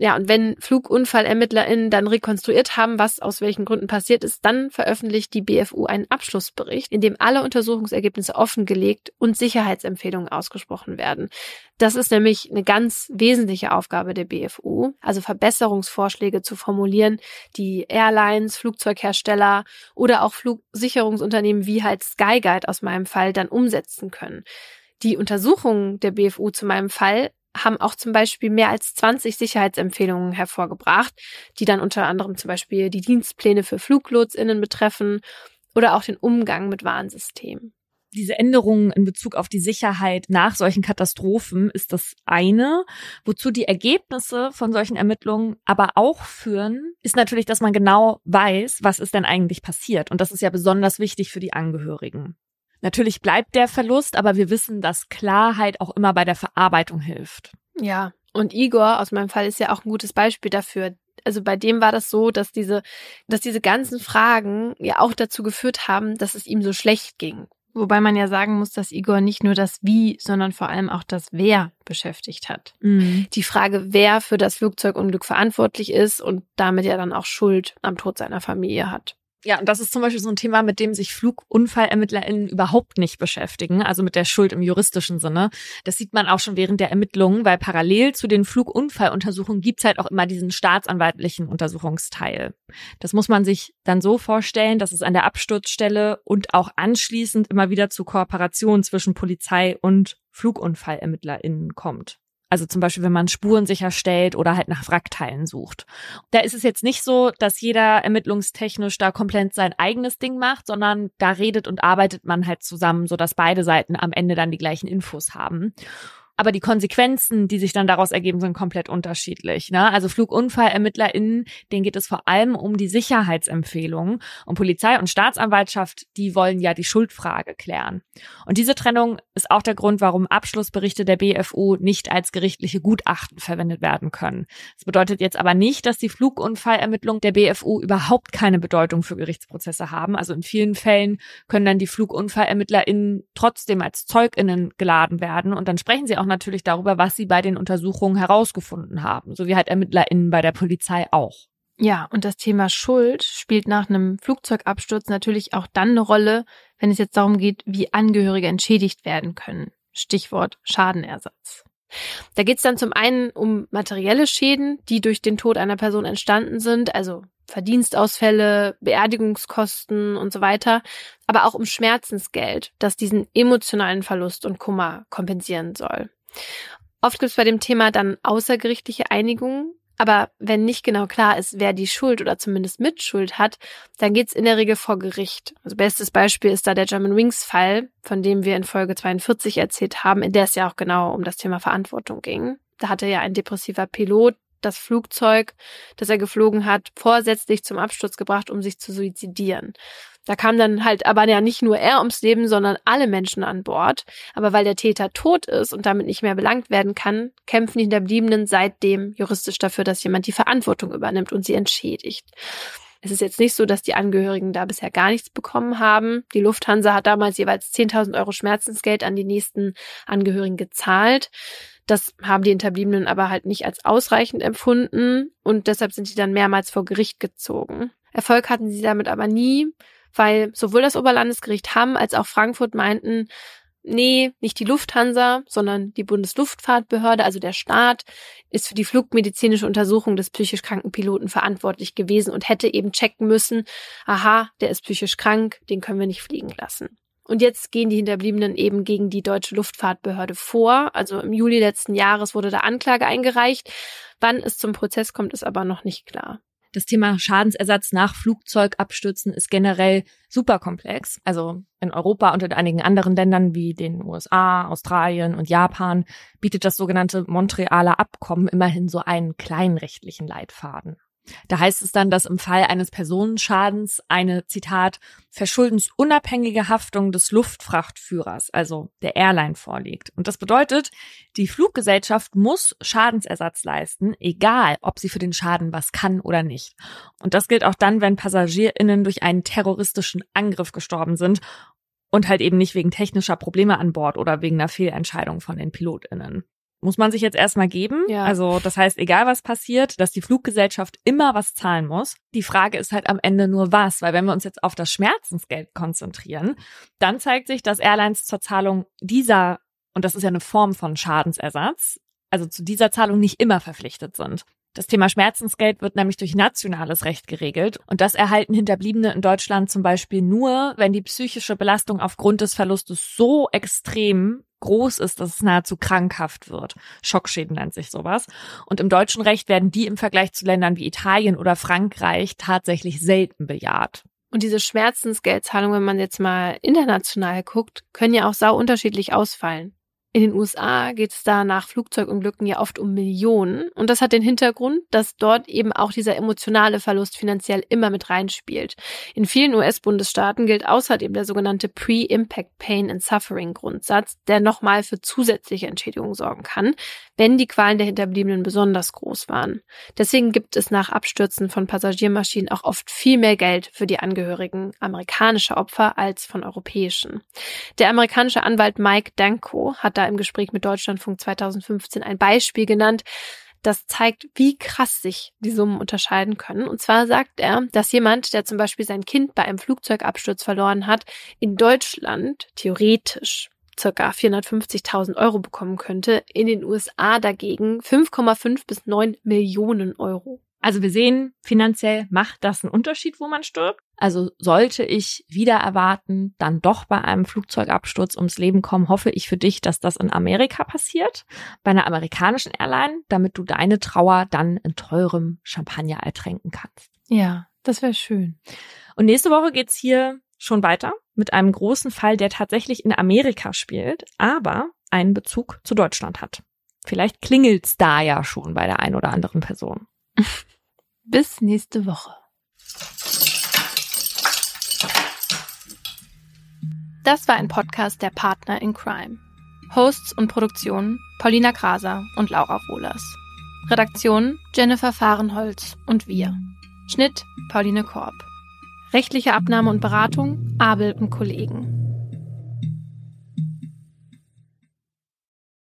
Ja, und wenn FlugunfallermittlerInnen dann rekonstruiert haben, was aus welchen Gründen passiert ist, dann veröffentlicht die BFU einen Abschlussbericht, in dem alle Untersuchungsergebnisse offengelegt und Sicherheitsempfehlungen ausgesprochen werden. Das ist nämlich eine ganz wesentliche Aufgabe der BFU, also Verbesserungsvorschläge zu formulieren, die Airlines, Flugzeughersteller oder auch Flugsicherungsunternehmen wie halt Skyguide aus meinem Fall dann umsetzen können. Die Untersuchungen der BFU zu meinem Fall haben auch zum Beispiel mehr als 20 Sicherheitsempfehlungen hervorgebracht, die dann unter anderem zum Beispiel die Dienstpläne für FluglotsInnen betreffen oder auch den Umgang mit Warnsystemen. diese Änderungen in Bezug auf die Sicherheit nach solchen Katastrophen ist das eine. Wozu die Ergebnisse von solchen Ermittlungen aber auch führen, ist natürlich, dass man genau weiß, was ist denn eigentlich passiert. Und das ist ja besonders wichtig für die Angehörigen. Natürlich bleibt der Verlust, aber wir wissen, dass Klarheit auch immer bei der Verarbeitung hilft. Ja, und Igor aus meinem Fall ist ja auch ein gutes Beispiel dafür. Also bei dem war das so, dass diese, dass diese ganzen Fragen ja auch dazu geführt haben, dass es ihm so schlecht ging. Wobei man ja sagen muss, dass Igor nicht nur das Wie, sondern vor allem auch das Wer beschäftigt hat. Mhm. Die Frage, wer für das Flugzeugunglück verantwortlich ist und damit ja dann auch Schuld am Tod seiner Familie hat. Ja, und das ist zum Beispiel so ein Thema, mit dem sich FlugunfallermittlerInnen überhaupt nicht beschäftigen, also mit der Schuld im juristischen Sinne. Das sieht man auch schon während der Ermittlungen, weil parallel zu den Flugunfalluntersuchungen gibt's halt auch immer diesen staatsanwaltlichen Untersuchungsteil. Das muss man sich dann so vorstellen, dass es an der Absturzstelle und auch anschließend immer wieder zu Kooperationen zwischen Polizei und FlugunfallermittlerInnen kommt. Also zum Beispiel, wenn man Spuren sicherstellt oder halt nach Wrackteilen sucht. Da ist es jetzt nicht so, dass jeder ermittlungstechnisch da komplett sein eigenes Ding macht, sondern da redet und arbeitet man halt zusammen, sodass beide Seiten am Ende dann die gleichen Infos haben. Aber die Konsequenzen, die sich dann daraus ergeben, sind komplett unterschiedlich. Ne? Also FlugunfallermittlerInnen, denen geht es vor allem um die Sicherheitsempfehlungen. Und Polizei und Staatsanwaltschaft, die wollen ja die Schuldfrage klären. Und diese Trennung ist auch der Grund, warum Abschlussberichte der BFU nicht als gerichtliche Gutachten verwendet werden können. Das bedeutet jetzt aber nicht, dass die Flugunfallermittlungen der BFU überhaupt keine Bedeutung für Gerichtsprozesse haben. Also in vielen Fällen können dann die FlugunfallermittlerInnen trotzdem als ZeugInnen geladen werden und dann sprechen sie auch natürlich darüber, was sie bei den Untersuchungen herausgefunden haben, so wie halt ErmittlerInnen bei der Polizei auch. Ja, und das Thema Schuld spielt nach einem Flugzeugabsturz natürlich auch dann eine Rolle, wenn es jetzt darum geht, wie Angehörige entschädigt werden können. Stichwort Schadenersatz. Da geht es dann zum einen um materielle Schäden, die durch den Tod einer Person entstanden sind, also Verdienstausfälle, Beerdigungskosten und so weiter, aber auch um Schmerzensgeld, das diesen emotionalen Verlust und Kummer kompensieren soll. Oft gibt es bei dem Thema dann außergerichtliche Einigungen, aber wenn nicht genau klar ist, wer die Schuld oder zumindest Mitschuld hat, dann geht's in der Regel vor Gericht. Also bestes Beispiel ist da der German Wings Fall, von dem wir in Folge 42 erzählt haben, in der es ja auch genau um das Thema Verantwortung ging. Da hatte ja ein depressiver Pilot das Flugzeug, das er geflogen hat, vorsätzlich zum Absturz gebracht, um sich zu suizidieren. Da kam dann halt aber ja nicht nur er ums Leben, sondern alle Menschen an Bord. Aber weil der Täter tot ist und damit nicht mehr belangt werden kann, kämpfen die Hinterbliebenen seitdem juristisch dafür, dass jemand die Verantwortung übernimmt und sie entschädigt. Es ist jetzt nicht so, dass die Angehörigen da bisher gar nichts bekommen haben. Die Lufthansa hat damals jeweils 10.000 Euro Schmerzensgeld an die nächsten Angehörigen gezahlt. Das haben die Hinterbliebenen aber halt nicht als ausreichend empfunden und deshalb sind sie dann mehrmals vor Gericht gezogen. Erfolg hatten sie damit aber nie, weil sowohl das Oberlandesgericht Hamm als auch Frankfurt meinten, nee, nicht die Lufthansa, sondern die Bundesluftfahrtbehörde, also der Staat, ist für die flugmedizinische Untersuchung des psychisch kranken Piloten verantwortlich gewesen und hätte eben checken müssen, aha, der ist psychisch krank, den können wir nicht fliegen lassen. Und jetzt gehen die Hinterbliebenen eben gegen die deutsche Luftfahrtbehörde vor. Also im Juli letzten Jahres wurde da Anklage eingereicht. Wann es zum Prozess kommt, ist aber noch nicht klar. Das Thema Schadensersatz nach Flugzeugabstürzen ist generell super komplex. Also in Europa und in einigen anderen Ländern wie den USA, Australien und Japan bietet das sogenannte Montrealer Abkommen immerhin so einen kleinrechtlichen Leitfaden. Da heißt es dann, dass im Fall eines Personenschadens eine, Zitat, verschuldensunabhängige Haftung des Luftfrachtführers, also der Airline, vorliegt. Und das bedeutet, die Fluggesellschaft muss Schadensersatz leisten, egal ob sie für den Schaden was kann oder nicht. Und das gilt auch dann, wenn PassagierInnen durch einen terroristischen Angriff gestorben sind und halt eben nicht wegen technischer Probleme an Bord oder wegen einer Fehlentscheidung von den PilotInnen muss man sich jetzt erstmal geben. Ja. Also das heißt, egal was passiert, dass die Fluggesellschaft immer was zahlen muss. Die Frage ist halt am Ende nur was, weil wenn wir uns jetzt auf das Schmerzensgeld konzentrieren, dann zeigt sich, dass Airlines zur Zahlung dieser, und das ist ja eine Form von Schadensersatz, also zu dieser Zahlung nicht immer verpflichtet sind. Das Thema Schmerzensgeld wird nämlich durch nationales Recht geregelt und das erhalten Hinterbliebene in Deutschland zum Beispiel nur, wenn die psychische Belastung aufgrund des Verlustes so extrem groß ist, dass es nahezu krankhaft wird. Schockschäden nennt sich sowas. Und im deutschen Recht werden die im Vergleich zu Ländern wie Italien oder Frankreich tatsächlich selten bejaht. Und diese Schmerzensgeldzahlungen, wenn man jetzt mal international guckt, können ja auch sau unterschiedlich ausfallen. In den USA geht es da nach Flugzeugunglücken ja oft um Millionen. Und das hat den Hintergrund, dass dort eben auch dieser emotionale Verlust finanziell immer mit reinspielt. In vielen US-Bundesstaaten gilt außerdem der sogenannte Pre-Impact Pain and Suffering Grundsatz, der nochmal für zusätzliche Entschädigungen sorgen kann, wenn die Qualen der Hinterbliebenen besonders groß waren. Deswegen gibt es nach Abstürzen von Passagiermaschinen auch oft viel mehr Geld für die Angehörigen amerikanischer Opfer als von europäischen. Der amerikanische Anwalt Mike Danko hat da im Gespräch mit Deutschlandfunk 2015 ein Beispiel genannt, das zeigt, wie krass sich die Summen unterscheiden können. Und zwar sagt er, dass jemand, der zum Beispiel sein Kind bei einem Flugzeugabsturz verloren hat, in Deutschland theoretisch circa 450.000 Euro bekommen könnte, in den USA dagegen 5,5 bis 9 Millionen Euro. Also wir sehen, finanziell macht das einen Unterschied, wo man stirbt. Also sollte ich wieder erwarten, dann doch bei einem Flugzeugabsturz ums Leben kommen, hoffe ich für dich, dass das in Amerika passiert, bei einer amerikanischen Airline, damit du deine Trauer dann in teurem Champagner ertränken kannst. Ja, das wäre schön. Und nächste Woche geht's hier schon weiter mit einem großen Fall, der tatsächlich in Amerika spielt, aber einen Bezug zu Deutschland hat. Vielleicht klingelt's da ja schon bei der einen oder anderen Person. Bis nächste Woche. Das war ein Podcast der Partner in Crime. Hosts und Produktion Paulina Kraser und Laura Wohlers. Redaktion Jennifer Fahrenholz und wir. Schnitt Pauline Korb. Rechtliche Abnahme und Beratung Abel und Kollegen.